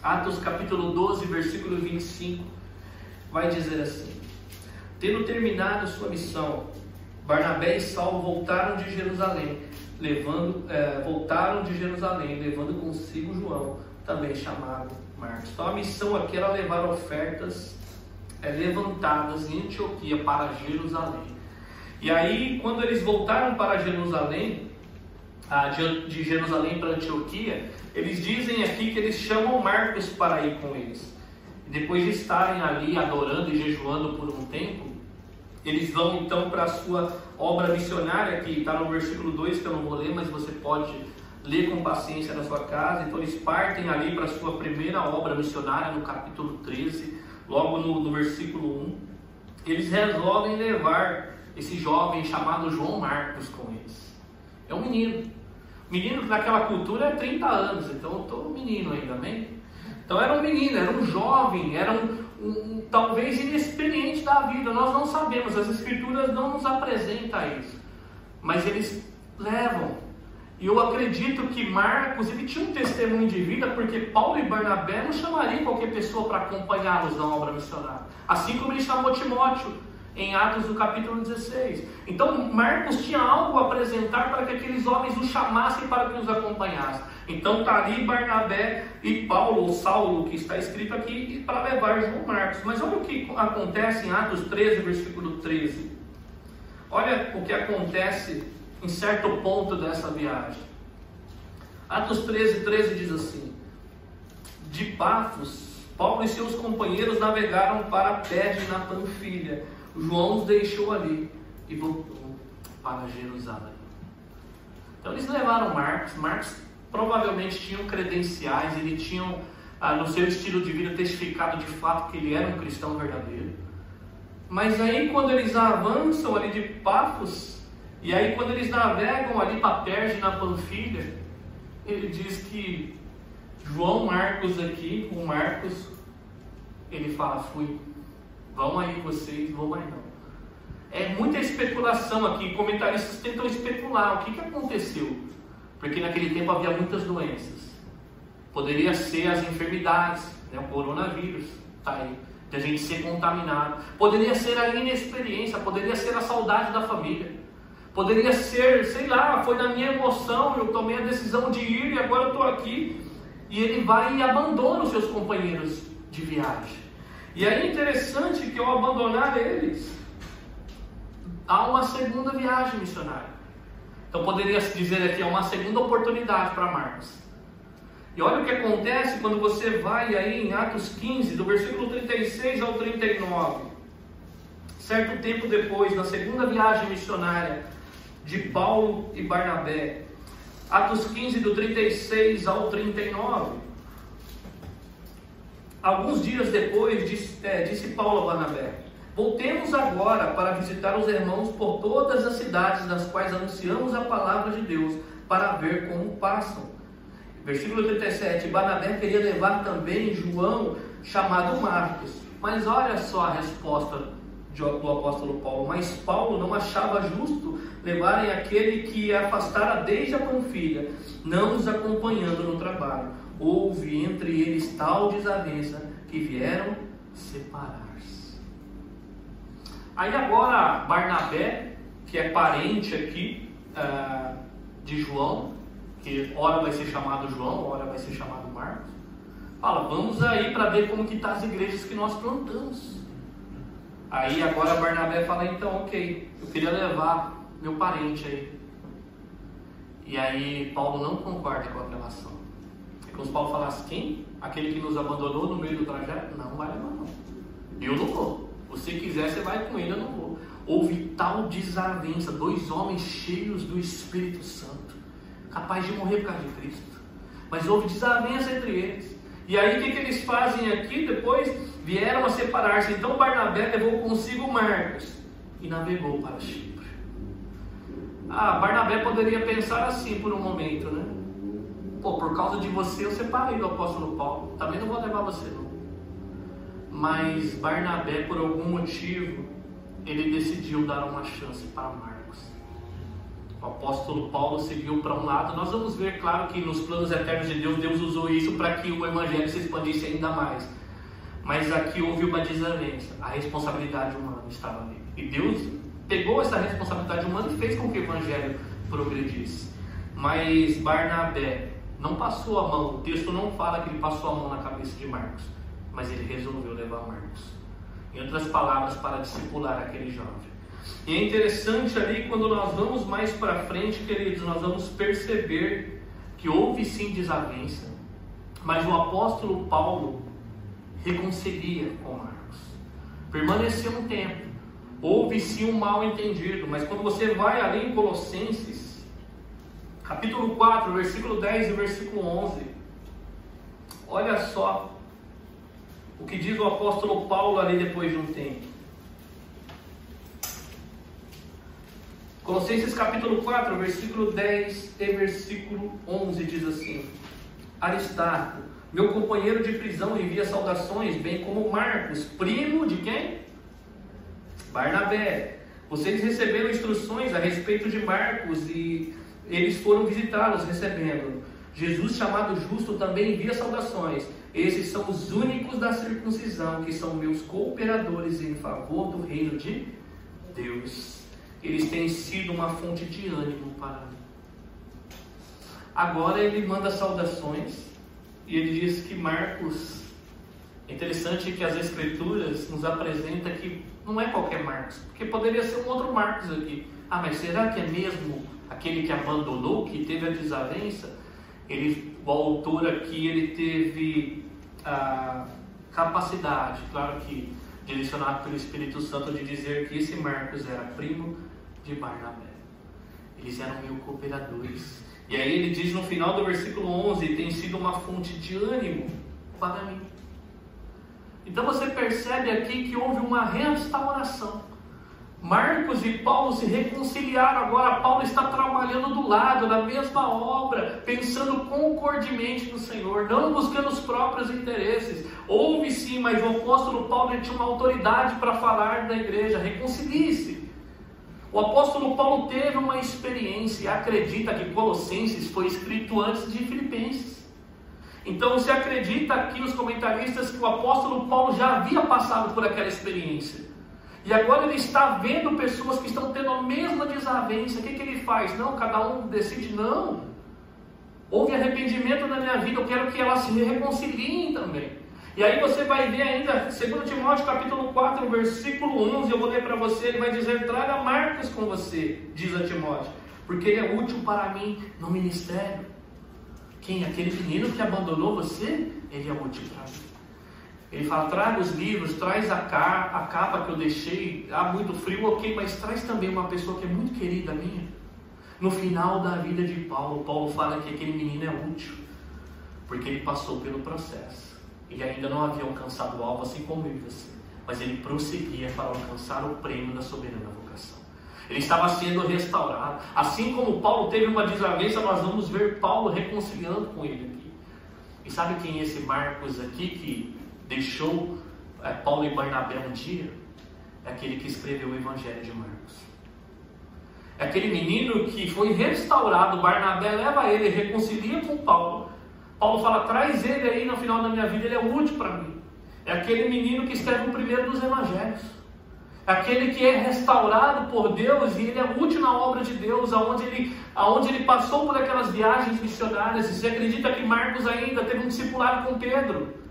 S1: Atos capítulo 12, versículo 25, vai dizer assim: Tendo terminado sua missão, Barnabé e Saulo voltaram de Jerusalém, levando, é, voltaram de Jerusalém, levando consigo João, também chamado Marcos. Então a missão aqui era levar ofertas é, levantadas em Antioquia para Jerusalém. E aí, quando eles voltaram para Jerusalém, de Jerusalém para Antioquia, eles dizem aqui que eles chamam Marcos para ir com eles. Depois de estarem ali adorando e jejuando por um tempo, eles vão então para a sua obra missionária, que está no versículo 2, que eu não vou ler, mas você pode ler com paciência na sua casa. Então eles partem ali para a sua primeira obra missionária, no capítulo 13 logo no, no versículo 1, eles resolvem levar esse jovem chamado João Marcos com eles. É um menino. Menino que naquela cultura é 30 anos, então eu estou menino ainda, amém? Então era um menino, era um jovem, era um, talvez inexperiente da vida, nós não sabemos, as escrituras não nos apresentam isso. Mas eles levam e eu acredito que Marcos ele tinha um testemunho de vida, porque Paulo e Barnabé não chamariam qualquer pessoa para acompanhá-los na obra missionária. Assim como ele chamou Timóteo em Atos do capítulo 16. Então Marcos tinha algo a apresentar para que aqueles homens o chamassem para que os acompanhassem. Então está ali Barnabé e Paulo, ou Saulo, que está escrito aqui, para levar João Marcos. Mas olha o que acontece em Atos 13, versículo 13. Olha o que acontece em certo ponto dessa viagem. Atos 13, 13 diz assim: De Pafos, Paulo e seus companheiros navegaram para Perge na Panfilha. João os deixou ali e voltou para Jerusalém. Então eles levaram Marcos. Marcos provavelmente tinham credenciais, ele tinha ah, no seu estilo de vida testificado de fato que ele era um cristão verdadeiro. Mas aí quando eles avançam ali de Pafos, e aí, quando eles navegam ali para Perge, na Panfilha, ele diz que João Marcos aqui, o Marcos, ele fala, fui, vão aí vocês, vou mais não. É muita especulação aqui, comentaristas tentam especular o que, que aconteceu. Porque naquele tempo havia muitas doenças. Poderia ser as enfermidades, né, o coronavírus, tá aí, de a gente ser contaminado. Poderia ser a inexperiência, poderia ser a saudade da família. Poderia ser, sei lá, foi na minha emoção, eu tomei a decisão de ir e agora eu estou aqui. E ele vai e abandona os seus companheiros de viagem. E é interessante que ao abandonar eles, há uma segunda viagem missionária. Então poderia dizer aqui, é uma segunda oportunidade para Marcos. E olha o que acontece quando você vai aí em Atos 15, do versículo 36 ao 39. Certo tempo depois, na segunda viagem missionária de Paulo e Barnabé, Atos 15, do 36 ao 39. Alguns dias depois, disse, é, disse Paulo a Barnabé: Voltemos agora para visitar os irmãos por todas as cidades das quais anunciamos a palavra de Deus, para ver como passam. Versículo 37: Barnabé queria levar também João, chamado Marcos. Mas olha só a resposta do apóstolo Paulo. Mas Paulo não achava justo levarem aquele que afastara desde a confilha, não os acompanhando no trabalho houve entre eles tal desavença que vieram separar-se. Aí agora Barnabé, que é parente aqui uh, de João, que ora vai ser chamado João, ora vai ser chamado Marcos, fala, vamos aí para ver como que tá as igrejas que nós plantamos. Aí agora Barnabé fala, então, ok, eu queria levar meu parente aí. E aí Paulo não concorda com aquela ação. Então, Paulo falasse, quem? Aquele que nos abandonou no meio do trajeto? Não vai levar, não. Eu não vou. Se quiser, você vai com ele, eu não vou. Houve tal desavença, dois homens cheios do Espírito Santo, capazes de morrer por causa de Cristo. Mas houve desavença entre eles. E aí o que, que eles fazem aqui? Depois vieram a separar-se. Então Barnabé levou consigo Marcos e navegou para Chipre. Ah, Barnabé poderia pensar assim por um momento, né? Pô, por causa de você eu separei do apóstolo Paulo. Também não vou levar você não. Mas Barnabé, por algum motivo, ele decidiu dar uma chance para Marcos. O apóstolo Paulo seguiu para um lado. Nós vamos ver, claro, que nos planos eternos de Deus, Deus usou isso para que o evangelho se expandisse ainda mais. Mas aqui houve uma desavença. A responsabilidade humana estava ali. E Deus pegou essa responsabilidade humana e fez com que o evangelho progredisse. Mas Barnabé não passou a mão, o texto não fala que ele passou a mão na cabeça de Marcos, mas ele resolveu levar Marcos. Em outras palavras, para discipular aquele jovem. E é interessante ali, quando nós vamos mais para frente, queridos, nós vamos perceber que houve sim desavença, mas o apóstolo Paulo reconcilia com Marcos. Permaneceu um tempo, houve sim um mal entendido, mas quando você vai ali em Colossenses, capítulo 4, versículo 10 e versículo 11. Olha só o que diz o apóstolo Paulo ali depois de um tempo. Colossenses capítulo 4, versículo 10 e versículo 11 diz assim: Aristarco, meu companheiro de prisão, envia saudações, bem como Marcos, primo de quem? Barnabé. Vocês receberam instruções a respeito de Marcos e eles foram visitá-los recebendo. Jesus, chamado justo, também envia saudações. Esses são os únicos da circuncisão, que são meus cooperadores em favor do reino de Deus. Eles têm sido uma fonte de ânimo para mim. Agora ele manda saudações e ele diz que Marcos. É interessante que as Escrituras nos apresenta que não é qualquer Marcos, porque poderia ser um outro Marcos aqui. Ah, mas será que é mesmo aquele que abandonou, que teve a desavença, ele, o autor aqui ele teve a capacidade, claro que direcionado pelo Espírito Santo, de dizer que esse Marcos era primo de Barnabé. Eles eram meio cooperadores. E aí ele diz no final do versículo 11: tem sido uma fonte de ânimo para mim. Então você percebe aqui que houve uma restauração Marcos e Paulo se reconciliaram agora. Paulo está trabalhando do lado, na mesma obra, pensando concordemente no Senhor, não buscando os próprios interesses. Houve sim, mas o apóstolo Paulo tinha uma autoridade para falar da igreja. Reconcilie-se. O apóstolo Paulo teve uma experiência e acredita que Colossenses foi escrito antes de Filipenses. Então se acredita aqui os comentaristas que o apóstolo Paulo já havia passado por aquela experiência. E agora ele está vendo pessoas que estão tendo a mesma desavença. O que, que ele faz? Não, cada um decide, não. Houve arrependimento na minha vida, eu quero que elas se reconciliem também. E aí você vai ver ainda, 2 Timóteo capítulo 4, versículo 11, eu vou ler para você, ele vai dizer, traga Marcos com você, diz a Timóteo, porque ele é útil para mim no ministério. Quem? Aquele menino que abandonou você, ele é útil para mim. Ele fala: traga os livros, traz a, a capa que eu deixei. Há muito frio, ok, mas traz também uma pessoa que é muito querida minha. No final da vida de Paulo, Paulo fala que aquele menino é útil, porque ele passou pelo processo. Ele ainda não havia alcançado o alvo, assim como eu e você, mas ele prosseguia para alcançar o prêmio da soberana vocação. Ele estava sendo restaurado. Assim como Paulo teve uma desavença, nós vamos ver Paulo reconciliando com ele aqui. E sabe quem é esse Marcos aqui que deixou é, Paulo e Barnabé um dia, é aquele que escreveu o Evangelho de Marcos. É aquele menino que foi restaurado, Barnabé leva ele, reconcilia com Paulo. Paulo fala: traz ele aí no final da minha vida, ele é útil para mim. É aquele menino que escreve o primeiro dos evangelhos. É aquele que é restaurado por Deus e ele é útil na obra de Deus, aonde ele, aonde ele passou por aquelas viagens missionárias. E você acredita que Marcos ainda teve um discipulado com Pedro?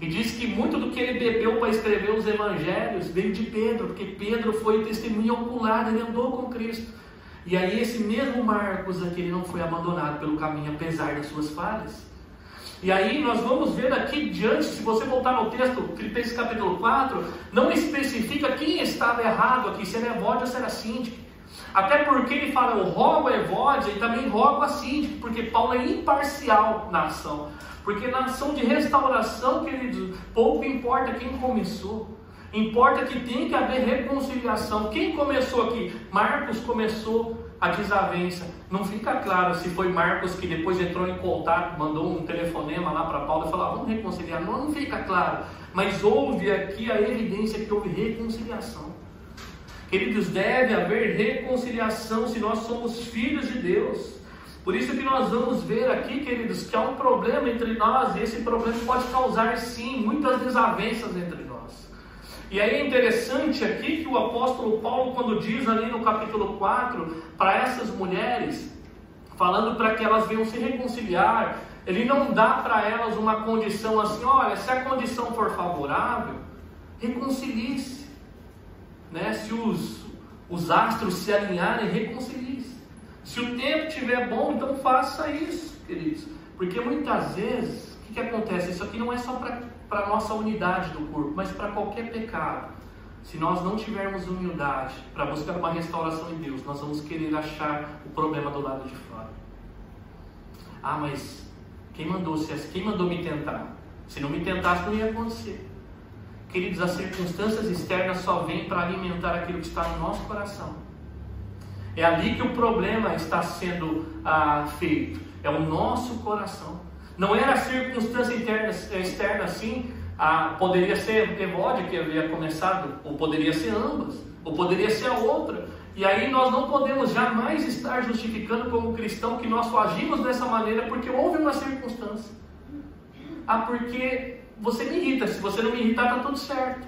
S1: E diz que muito do que ele bebeu para escrever os evangelhos veio de Pedro, porque Pedro foi testemunha ocular, ele andou com Cristo. E aí esse mesmo Marcos aqui, ele não foi abandonado pelo caminho, apesar das suas falhas. E aí nós vamos ver aqui diante, se você voltar no texto, Filipenses capítulo 4, não especifica quem estava errado aqui, se era Evódio ou se era síndico. Até porque ele fala, eu rogo a Evódia e também rogo a síndico, porque Paulo é imparcial na ação. Porque na ação de restauração, queridos, pouco importa quem começou. Importa que tem que haver reconciliação. Quem começou aqui? Marcos começou a desavença. Não fica claro se foi Marcos que depois entrou em contato, mandou um telefonema lá para Paulo e falou: ah, vamos reconciliar. Não, não fica claro. Mas houve aqui a evidência que houve reconciliação. Queridos, deve haver reconciliação se nós somos filhos de Deus. Por isso que nós vamos ver aqui, queridos, que há um problema entre nós e esse problema pode causar sim muitas desavenças entre nós. E aí é interessante aqui que o apóstolo Paulo, quando diz ali no capítulo 4, para essas mulheres, falando para que elas venham se reconciliar, ele não dá para elas uma condição assim, olha, se a condição for favorável, reconcilie-se. Né? Se os, os astros se alinharem, reconcilie-se. Se o tempo estiver bom, então faça isso, queridos. Porque muitas vezes, o que, que acontece? Isso aqui não é só para a nossa unidade do corpo, mas para qualquer pecado. Se nós não tivermos humildade para buscar uma restauração em Deus, nós vamos querer achar o problema do lado de fora. Ah, mas quem mandou, quem mandou me tentar? Se não me tentasse, não ia acontecer. Queridos, as circunstâncias externas só vêm para alimentar aquilo que está no nosso coração. É ali que o problema está sendo ah, feito. É o nosso coração. Não era circunstância interna, externa assim. Ah, poderia ser Evódia que havia começado, ou poderia ser ambas, ou poderia ser a outra. E aí nós não podemos jamais estar justificando como cristão que nós só agimos dessa maneira porque houve uma circunstância. Ah, porque você me irrita. Se você não me irritar, está tudo certo.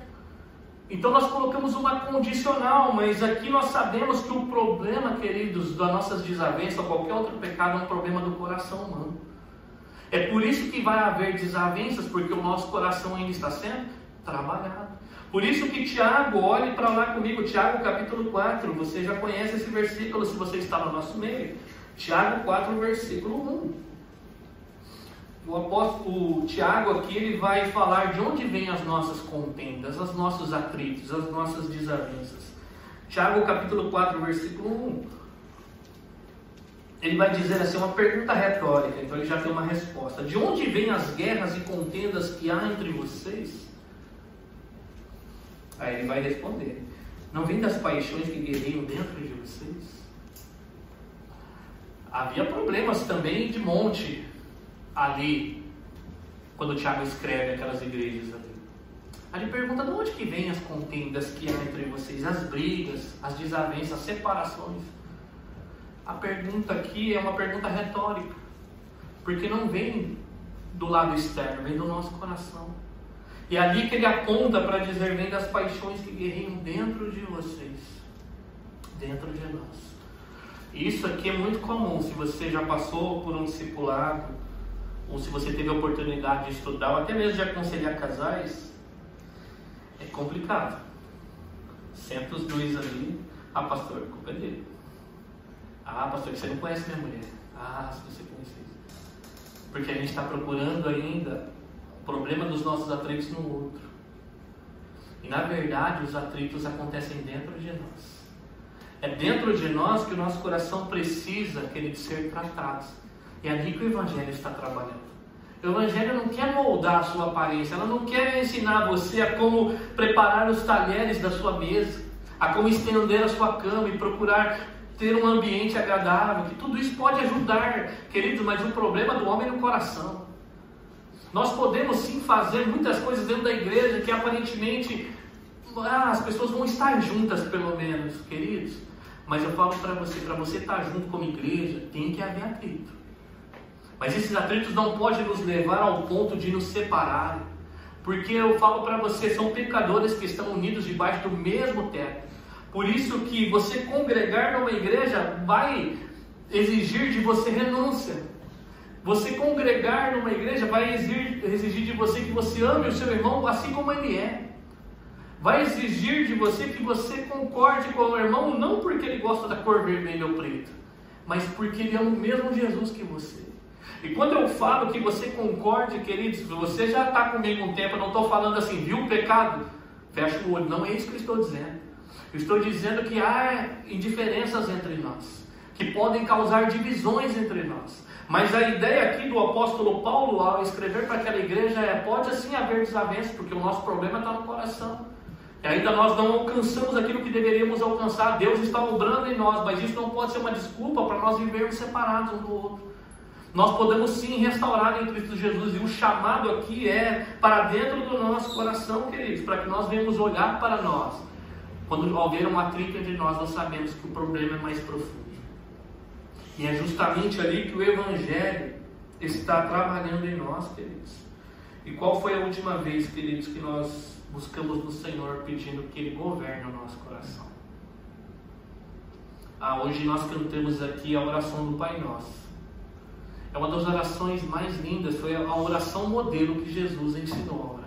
S1: Então nós colocamos uma condicional, mas aqui nós sabemos que o problema, queridos, das nossas desavenças, ou qualquer outro pecado, é um problema do coração humano. É por isso que vai haver desavenças, porque o nosso coração ainda está sendo trabalhado. Por isso que Tiago, olhe para lá comigo, Tiago capítulo 4, você já conhece esse versículo se você está no nosso meio. Tiago 4, versículo 1 o apóstolo o Tiago aqui ele vai falar de onde vêm as nossas contendas, os nossos atritos, as nossas desavenças. Tiago capítulo 4, versículo 1. Ele vai dizer assim, uma pergunta retórica, então ele já tem uma resposta. De onde vêm as guerras e contendas que há entre vocês? Aí ele vai responder. Não vem das paixões que guerreiam dentro de vocês? Havia problemas também de monte ali, quando o Tiago escreve aquelas igrejas ali. Ali pergunta de onde que vem as contendas que há entre vocês, as brigas, as desavenças, as separações. A pergunta aqui é uma pergunta retórica, porque não vem do lado externo, vem do nosso coração. E é ali que ele aponta para dizer: vem das paixões que guerreiam dentro de vocês, dentro de nós. Isso aqui é muito comum. Se você já passou por um discipulado, ou se você teve a oportunidade de estudar, ou até mesmo de aconselhar casais, é complicado. Senta os dois ali, ah, pastor, a culpa é dele. Ah, pastor, você não conhece minha mulher. Ah, se você conhecesse. Porque a gente está procurando ainda o problema dos nossos atritos no outro. E na verdade, os atritos acontecem dentro de nós. É dentro de nós que o nosso coração precisa, querer ser tratado. É ali que o Evangelho está trabalhando. O Evangelho não quer moldar a sua aparência, ela não quer ensinar você a como preparar os talheres da sua mesa, a como estender a sua cama e procurar ter um ambiente agradável, que tudo isso pode ajudar, queridos, mas o problema do homem é no coração. Nós podemos sim fazer muitas coisas dentro da igreja que aparentemente ah, as pessoas vão estar juntas, pelo menos, queridos. Mas eu falo para você, para você estar junto como igreja, tem que haver atrito. Mas esses atritos não podem nos levar ao ponto de nos separar. Porque eu falo para você, são pecadores que estão unidos debaixo do mesmo teto. Por isso que você congregar numa igreja vai exigir de você renúncia. Você congregar numa igreja vai exigir, exigir de você que você ame o seu irmão assim como ele é. Vai exigir de você que você concorde com o irmão, não porque ele gosta da cor vermelha ou preta, mas porque ele ama o mesmo Jesus que você. E quando eu falo que você concorde, queridos, você já está comigo um tempo, eu não estou falando assim, viu o pecado? Fecha o olho. Não é isso que eu estou dizendo. Eu estou dizendo que há indiferenças entre nós, que podem causar divisões entre nós. Mas a ideia aqui do apóstolo Paulo, ao escrever para aquela igreja, é: pode assim haver desavenças, porque o nosso problema está no coração. E ainda nós não alcançamos aquilo que deveríamos alcançar. Deus está obrando em nós, mas isso não pode ser uma desculpa para nós vivermos separados um do outro. Nós podemos sim restaurar em Cristo Jesus, e o chamado aqui é para dentro do nosso coração, queridos, para que nós venhamos olhar para nós quando houver um atrito entre nós, nós sabemos que o problema é mais profundo. E é justamente ali que o Evangelho está trabalhando em nós, queridos. E qual foi a última vez, queridos, que nós buscamos no Senhor pedindo que Ele governe o nosso coração? Ah, hoje nós cantamos aqui a oração do Pai Nosso. É uma das orações mais lindas, foi a oração modelo que Jesus ensinou a orar.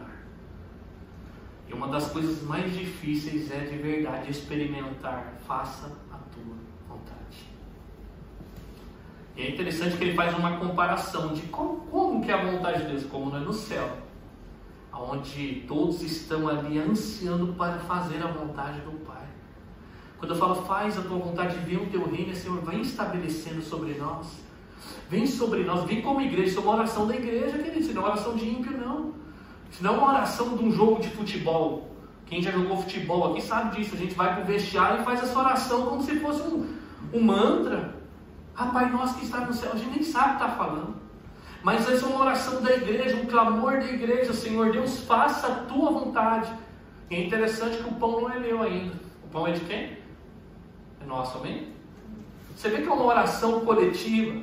S1: E uma das coisas mais difíceis é de verdade experimentar, faça a tua vontade. E é interessante que ele faz uma comparação de como, como que é a vontade de Deus, como é no céu, onde todos estão ali ansiando para fazer a vontade do Pai. Quando eu falo faz a tua vontade, vem o teu reino, Senhor, vem estabelecendo sobre nós. Vem sobre nós, vem como igreja, isso é uma oração da igreja, querido, isso não é uma oração de ímpio, não. Isso não é uma oração de um jogo de futebol. Quem já jogou futebol aqui sabe disso. A gente vai para o vestiário e faz essa oração como se fosse um, um mantra. Pai nosso que está no céu. A gente nem sabe o que está falando. Mas essa é uma oração da igreja, um clamor da igreja. Senhor Deus, faça a tua vontade. E é interessante que o pão não é meu ainda. O pão é de quem? É nosso, amém? Você vê que é uma oração coletiva.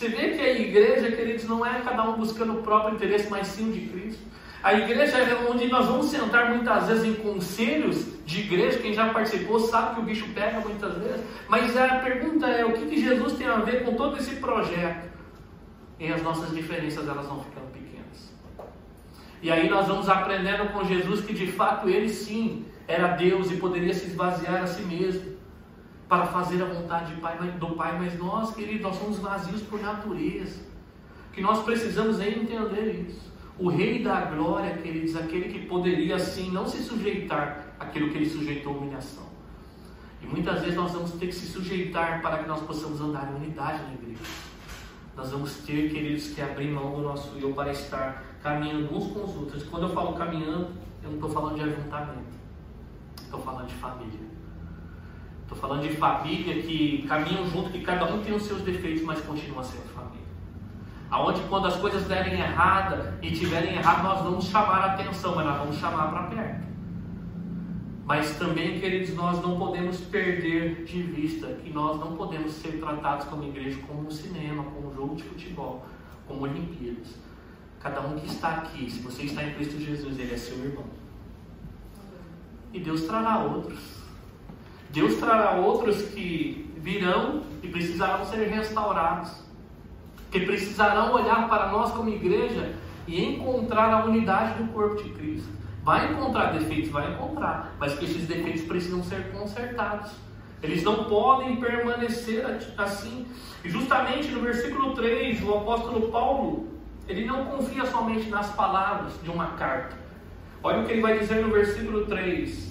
S1: Você vê que a igreja, queridos, não é cada um buscando o próprio interesse, mas sim o de Cristo. A igreja é onde nós vamos sentar muitas vezes em conselhos de igreja, quem já participou sabe que o bicho pega muitas vezes, mas a pergunta é: o que, que Jesus tem a ver com todo esse projeto? E as nossas diferenças elas vão ficando pequenas. E aí nós vamos aprendendo com Jesus que de fato ele sim era Deus e poderia se esvaziar a si mesmo para fazer a vontade do Pai, mas nós, queridos, nós somos vazios por natureza. Que nós precisamos entender isso o Rei da Glória, queridos, aquele que poderia assim não se sujeitar àquilo que ele sujeitou à humilhação. E muitas vezes nós vamos ter que se sujeitar para que nós possamos andar em unidade na igreja. Nós vamos ter, queridos, que abrir mão do nosso eu para estar caminhando uns com os outros. Quando eu falo caminhando, eu não estou falando de ajuntamento. Estou falando de família. Estou falando de família que caminham junto, que cada um tem os seus defeitos, mas continua sendo família. Aonde quando as coisas derem errada e tiverem errado, nós vamos chamar a atenção, mas nós vamos chamar para perto. Mas também, queridos, nós não podemos perder de vista que nós não podemos ser tratados como igreja como um cinema, como um jogo de futebol, como Olimpíadas. Cada um que está aqui, se você está em Cristo Jesus, ele é seu irmão. E Deus trará outros. Deus trará outros que virão e precisarão ser restaurados. Que precisarão olhar para nós como igreja e encontrar a unidade do corpo de Cristo. Vai encontrar defeitos, vai encontrar, mas que esses defeitos precisam ser consertados. Eles não podem permanecer assim. E justamente no versículo 3, o apóstolo Paulo, ele não confia somente nas palavras de uma carta. Olha o que ele vai dizer no versículo 3.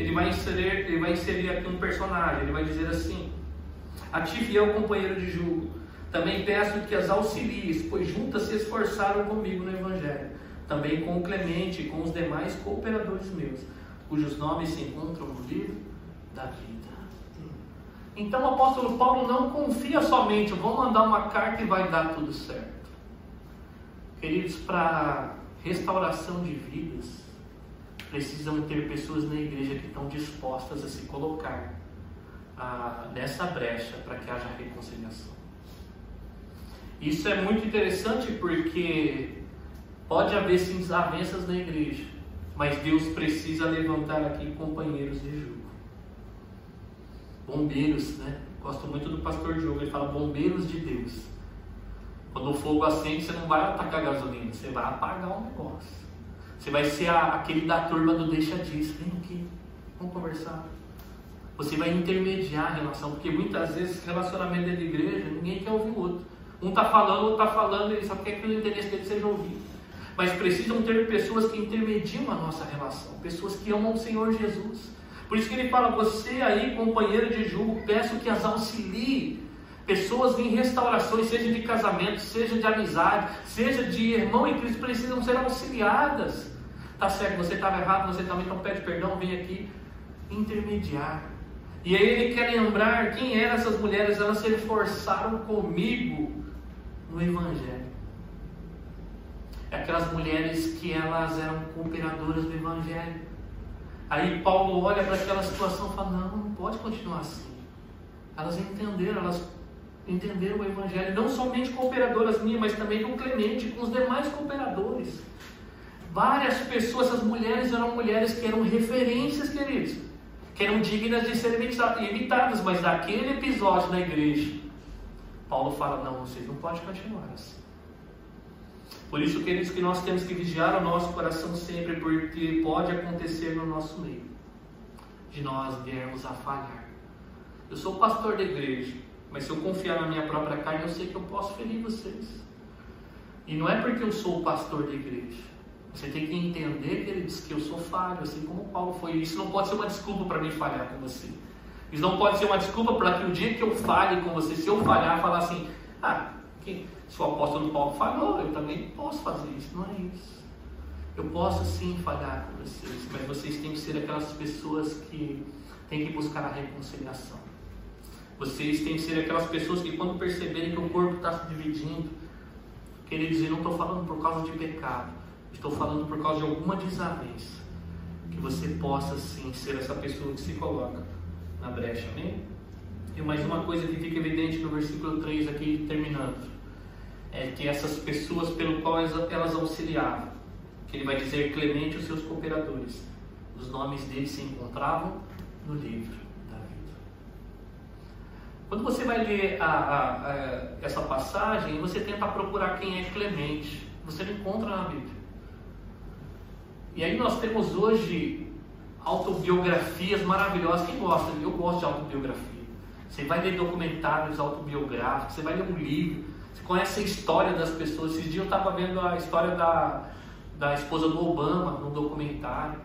S1: Ele vai inserir, ele vai inserir aqui um personagem. Ele vai dizer assim: A ti, fiel companheiro de julgo, também peço que as auxilies, pois juntas se esforçaram comigo no Evangelho. Também com o Clemente e com os demais cooperadores meus, cujos nomes se encontram no livro da vida. Então o apóstolo Paulo não confia somente, vou mandar uma carta e vai dar tudo certo. Queridos, para restauração de vidas, precisam ter pessoas na igreja que estão dispostas a se colocar ah, nessa brecha para que haja reconciliação. Isso é muito interessante porque pode haver sim desavenças na igreja, mas Deus precisa levantar aqui companheiros de jugo. Bombeiros, né? Gosto muito do pastor Diogo, ele fala bombeiros de Deus. Quando o fogo acende, você não vai atacar gasolina, você vai apagar o negócio. Você vai ser a, aquele da turma do deixa disso. Vem aqui, vamos conversar. Você vai intermediar a relação, porque muitas vezes relacionamento dentro da igreja, ninguém quer ouvir o outro. Um está falando, o outro está falando, ele só quer que o interesse dele seja ouvido. Mas precisam ter pessoas que intermediam a nossa relação, pessoas que amam o Senhor Jesus. Por isso que ele fala, você aí, companheiro de julgo, peço que as auxilie Pessoas em restaurações, seja de casamento, seja de amizade, seja de irmão em Cristo, precisam ser auxiliadas. Tá certo, você estava errado, você também não pede perdão, vem aqui intermediar. E aí ele quer lembrar quem eram essas mulheres, elas se esforçaram comigo no Evangelho. Aquelas mulheres que elas eram cooperadoras do Evangelho. Aí Paulo olha para aquela situação e fala, não, não pode continuar assim. Elas entenderam, elas entenderam o Evangelho, não somente cooperadoras minhas, mas também com Clemente, com os demais cooperadores. Várias pessoas, essas mulheres eram mulheres que eram referências, queridos, que eram dignas de serem imitadas, mas naquele episódio na igreja, Paulo fala: não, vocês não podem continuar assim. Por isso, queridos, que nós temos que vigiar o nosso coração sempre, porque pode acontecer no nosso meio, de nós viermos a falhar. Eu sou pastor da igreja, mas se eu confiar na minha própria carne, eu sei que eu posso ferir vocês. E não é porque eu sou o pastor da igreja. Você tem que entender, queridos, que eu sou falho, assim como Paulo foi. Isso não pode ser uma desculpa para mim falhar com você. Isso não pode ser uma desculpa para que o dia que eu falhe com você, se eu falhar, falar assim: ah, que, se o apóstolo Paulo falhou, eu também posso fazer isso. Não é isso. Eu posso sim falhar com vocês, mas vocês têm que ser aquelas pessoas que têm que buscar a reconciliação. Vocês têm que ser aquelas pessoas que, quando perceberem que o corpo está se dividindo, queridos, eu não estou falando por causa de pecado, estou falando por causa de alguma desavença. Que você possa sim ser essa pessoa que se coloca na brecha, amém? E mais uma coisa que fica evidente no versículo 3 aqui, terminando, é que essas pessoas pelo qual elas auxiliavam, que ele vai dizer Clemente os seus cooperadores, os nomes deles se encontravam no livro. Quando você vai ler a, a, a, essa passagem, você tenta procurar quem é Clemente. Você não encontra na Bíblia. E aí nós temos hoje autobiografias maravilhosas. Quem gosta? Eu gosto de autobiografia. Você vai ler documentários autobiográficos, você vai ler um livro, você conhece a história das pessoas. Esses dias eu estava vendo a história da, da esposa do Obama num documentário.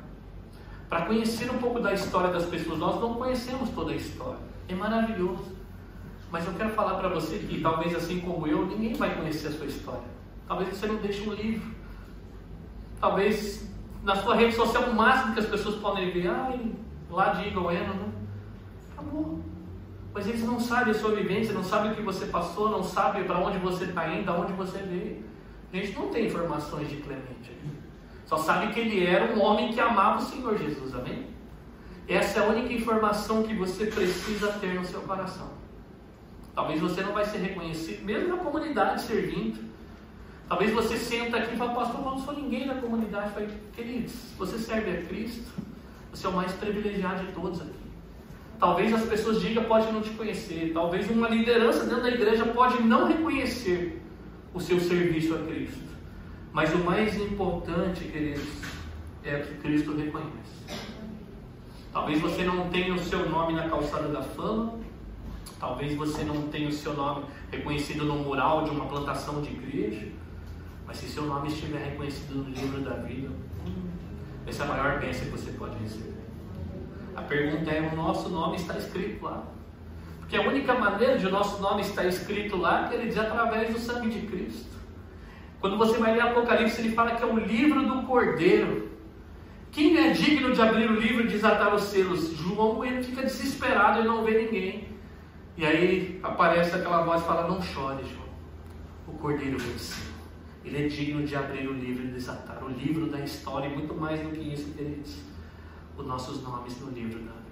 S1: Para conhecer um pouco da história das pessoas, nós não conhecemos toda a história. É maravilhoso. Mas eu quero falar para você que talvez assim como eu, ninguém vai conhecer a sua história. Talvez você não deixe um livro. Talvez na sua rede social o máximo que as pessoas podem ver, ai, lá de Igoeno, né? Acabou. Mas eles não sabem a sua vivência, não sabem o que você passou, não sabem para onde você está indo, aonde você veio. A gente não tem informações de Clemente. Só sabe que ele era um homem que amava o Senhor Jesus, amém? Essa é a única informação que você precisa ter no seu coração. Talvez você não vai ser reconhecido, mesmo na comunidade servindo. Talvez você senta aqui e fala, pastor, eu não sou ninguém na comunidade. Fala, queridos, você serve a Cristo, você é o mais privilegiado de todos aqui. Talvez as pessoas digam, pode não te conhecer. Talvez uma liderança dentro da igreja pode não reconhecer o seu serviço a Cristo. Mas o mais importante, queridos, é que Cristo reconhece. Talvez você não tenha o seu nome na calçada da fama, talvez você não tenha o seu nome reconhecido no mural de uma plantação de igreja, mas se seu nome estiver reconhecido no livro da vida, essa é a maior bênção que você pode receber. A pergunta é: o nosso nome está escrito lá? Porque a única maneira de o nosso nome estar escrito lá, ele diz através do sangue de Cristo. Quando você vai ler Apocalipse, ele fala que é o livro do Cordeiro. Quem é digno de abrir o livro e desatar os selos? João, ele fica desesperado e não vê ninguém. E aí aparece aquela voz e fala: Não chore, João. O Cordeiro venceu. Ele é digno de abrir o livro e desatar o livro da história, e muito mais do que isso, queridos. Os nossos nomes no livro da vida.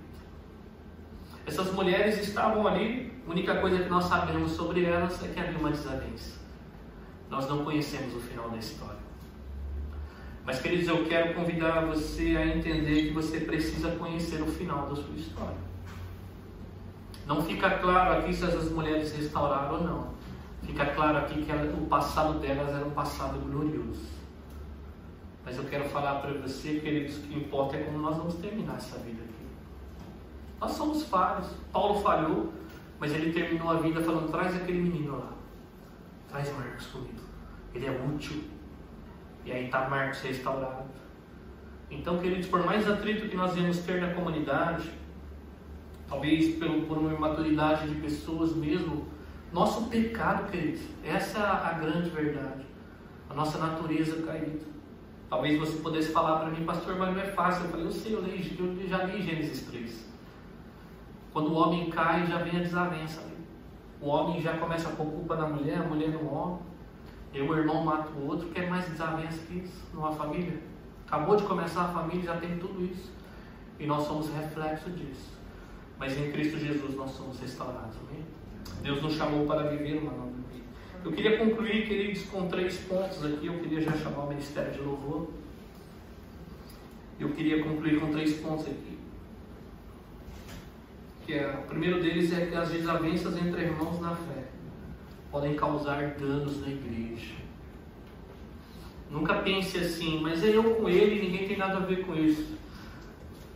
S1: Essas mulheres estavam ali, a única coisa que nós sabemos sobre elas é que havia uma desavença. Nós não conhecemos o final da história. Mas, queridos, eu quero convidar você a entender que você precisa conhecer o final da sua história. Não fica claro aqui se essas mulheres restauraram ou não. Fica claro aqui que ela, o passado delas era um passado glorioso. Mas eu quero falar para você, queridos, que importa é como nós vamos terminar essa vida aqui. Nós somos falhos. Paulo falhou, mas ele terminou a vida falando: traz aquele menino lá. Traz Marcos comigo. Ele é útil. E aí está Marcos restaurado. Então, queridos, por mais atrito que nós vamos ter na comunidade, talvez pelo, por uma imaturidade de pessoas mesmo, nosso pecado, queridos, essa é a grande verdade. A nossa natureza caída. Talvez você pudesse falar para mim, pastor, mas não é fácil. Eu falei, eu sei, eu, li, eu já li Gênesis 3. Quando o homem cai, já vem a desavença. O homem já começa a pôr culpa na mulher, a mulher no homem. E o irmão mata o outro, quer mais desavença que isso numa família? Acabou de começar a família, já tem tudo isso. E nós somos reflexo disso. Mas em Cristo Jesus nós somos restaurados. Amém? Deus nos chamou para viver uma nova vida. Eu queria concluir, queridos, com três pontos aqui. Eu queria já chamar o Ministério de Louvor. Eu queria concluir com três pontos aqui que é, o primeiro deles é que as desavenças entre irmãos na fé podem causar danos na igreja. Nunca pense assim, mas é eu com ele, ninguém tem nada a ver com isso.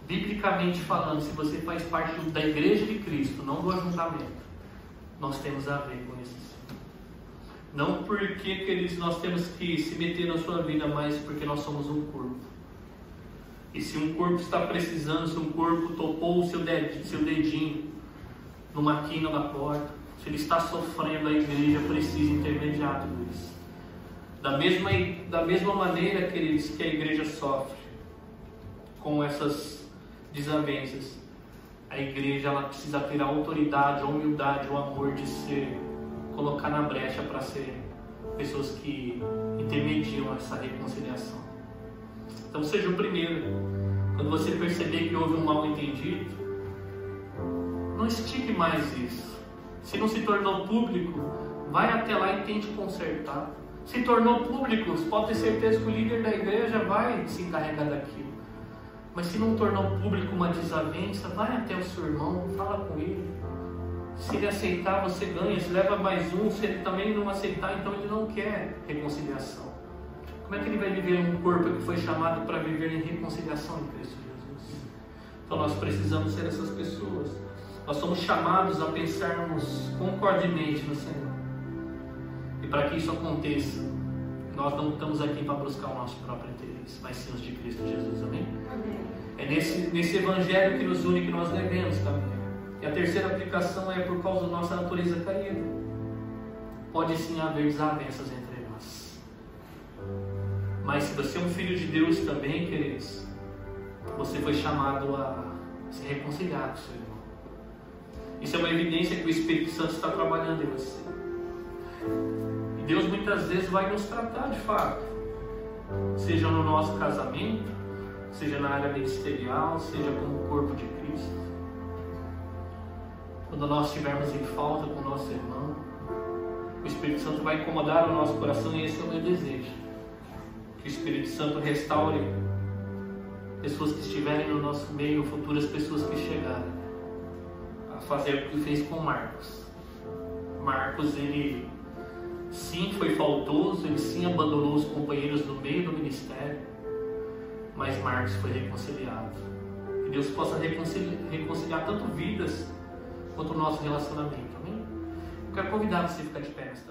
S1: Biblicamente falando, se você faz parte da igreja de Cristo, não do ajuntamento, nós temos a ver com isso. Não porque, queridos, nós temos que se meter na sua vida, mas porque nós somos um corpo. E se um corpo está precisando, se um corpo topou o seu dedinho, numa quina da porta, se ele está sofrendo, a igreja precisa intermediar tudo isso. Da mesma, da mesma maneira, queridos, que a igreja sofre com essas desavenças, a igreja ela precisa ter a autoridade, a humildade, o amor de ser, colocar na brecha para ser pessoas que intermediam essa reconciliação. Então seja o primeiro. Quando você perceber que houve um mal entendido, não estique mais isso. Se não se tornou público, vai até lá e tente consertar. Se tornou público, pode ter certeza que o líder da igreja vai se encarregar daquilo. Mas se não tornou público uma desavença, vai até o seu irmão, fala com ele. Se ele aceitar, você ganha. Se leva mais um, se ele também não aceitar, então ele não quer reconciliação. Como é que ele vai viver um corpo que foi chamado para viver em reconciliação em Cristo Jesus? Então nós precisamos ser essas pessoas. Nós somos chamados a pensarmos concordemente no Senhor. E para que isso aconteça, nós não estamos aqui para buscar o nosso próprio interesse, mas sim os de Cristo Jesus. Amém? Amém. É nesse, nesse evangelho que nos une que nós devemos caminhar. E a terceira aplicação é por causa da nossa natureza caída. Pode sim haver desavenças entre nós. Mas se você é um filho de Deus também, queridos, você foi chamado a Se reconciliar com o seu irmão. Isso é uma evidência que o Espírito Santo está trabalhando em você. Deus muitas vezes vai nos tratar de fato, seja no nosso casamento, seja na área ministerial, seja como corpo de Cristo. Quando nós estivermos em falta com o nosso irmão, o Espírito Santo vai incomodar o nosso coração e esse é o meu desejo. Que o Espírito Santo restaure pessoas que estiverem no nosso meio, futuras pessoas que chegarem, a fazer o que fez com Marcos. Marcos, ele sim foi faltoso, ele sim abandonou os companheiros no meio do ministério, mas Marcos foi reconciliado. Que Deus possa reconciliar, reconciliar tanto vidas quanto o nosso relacionamento. Amém? Eu quero convidar você a ficar de pé nesta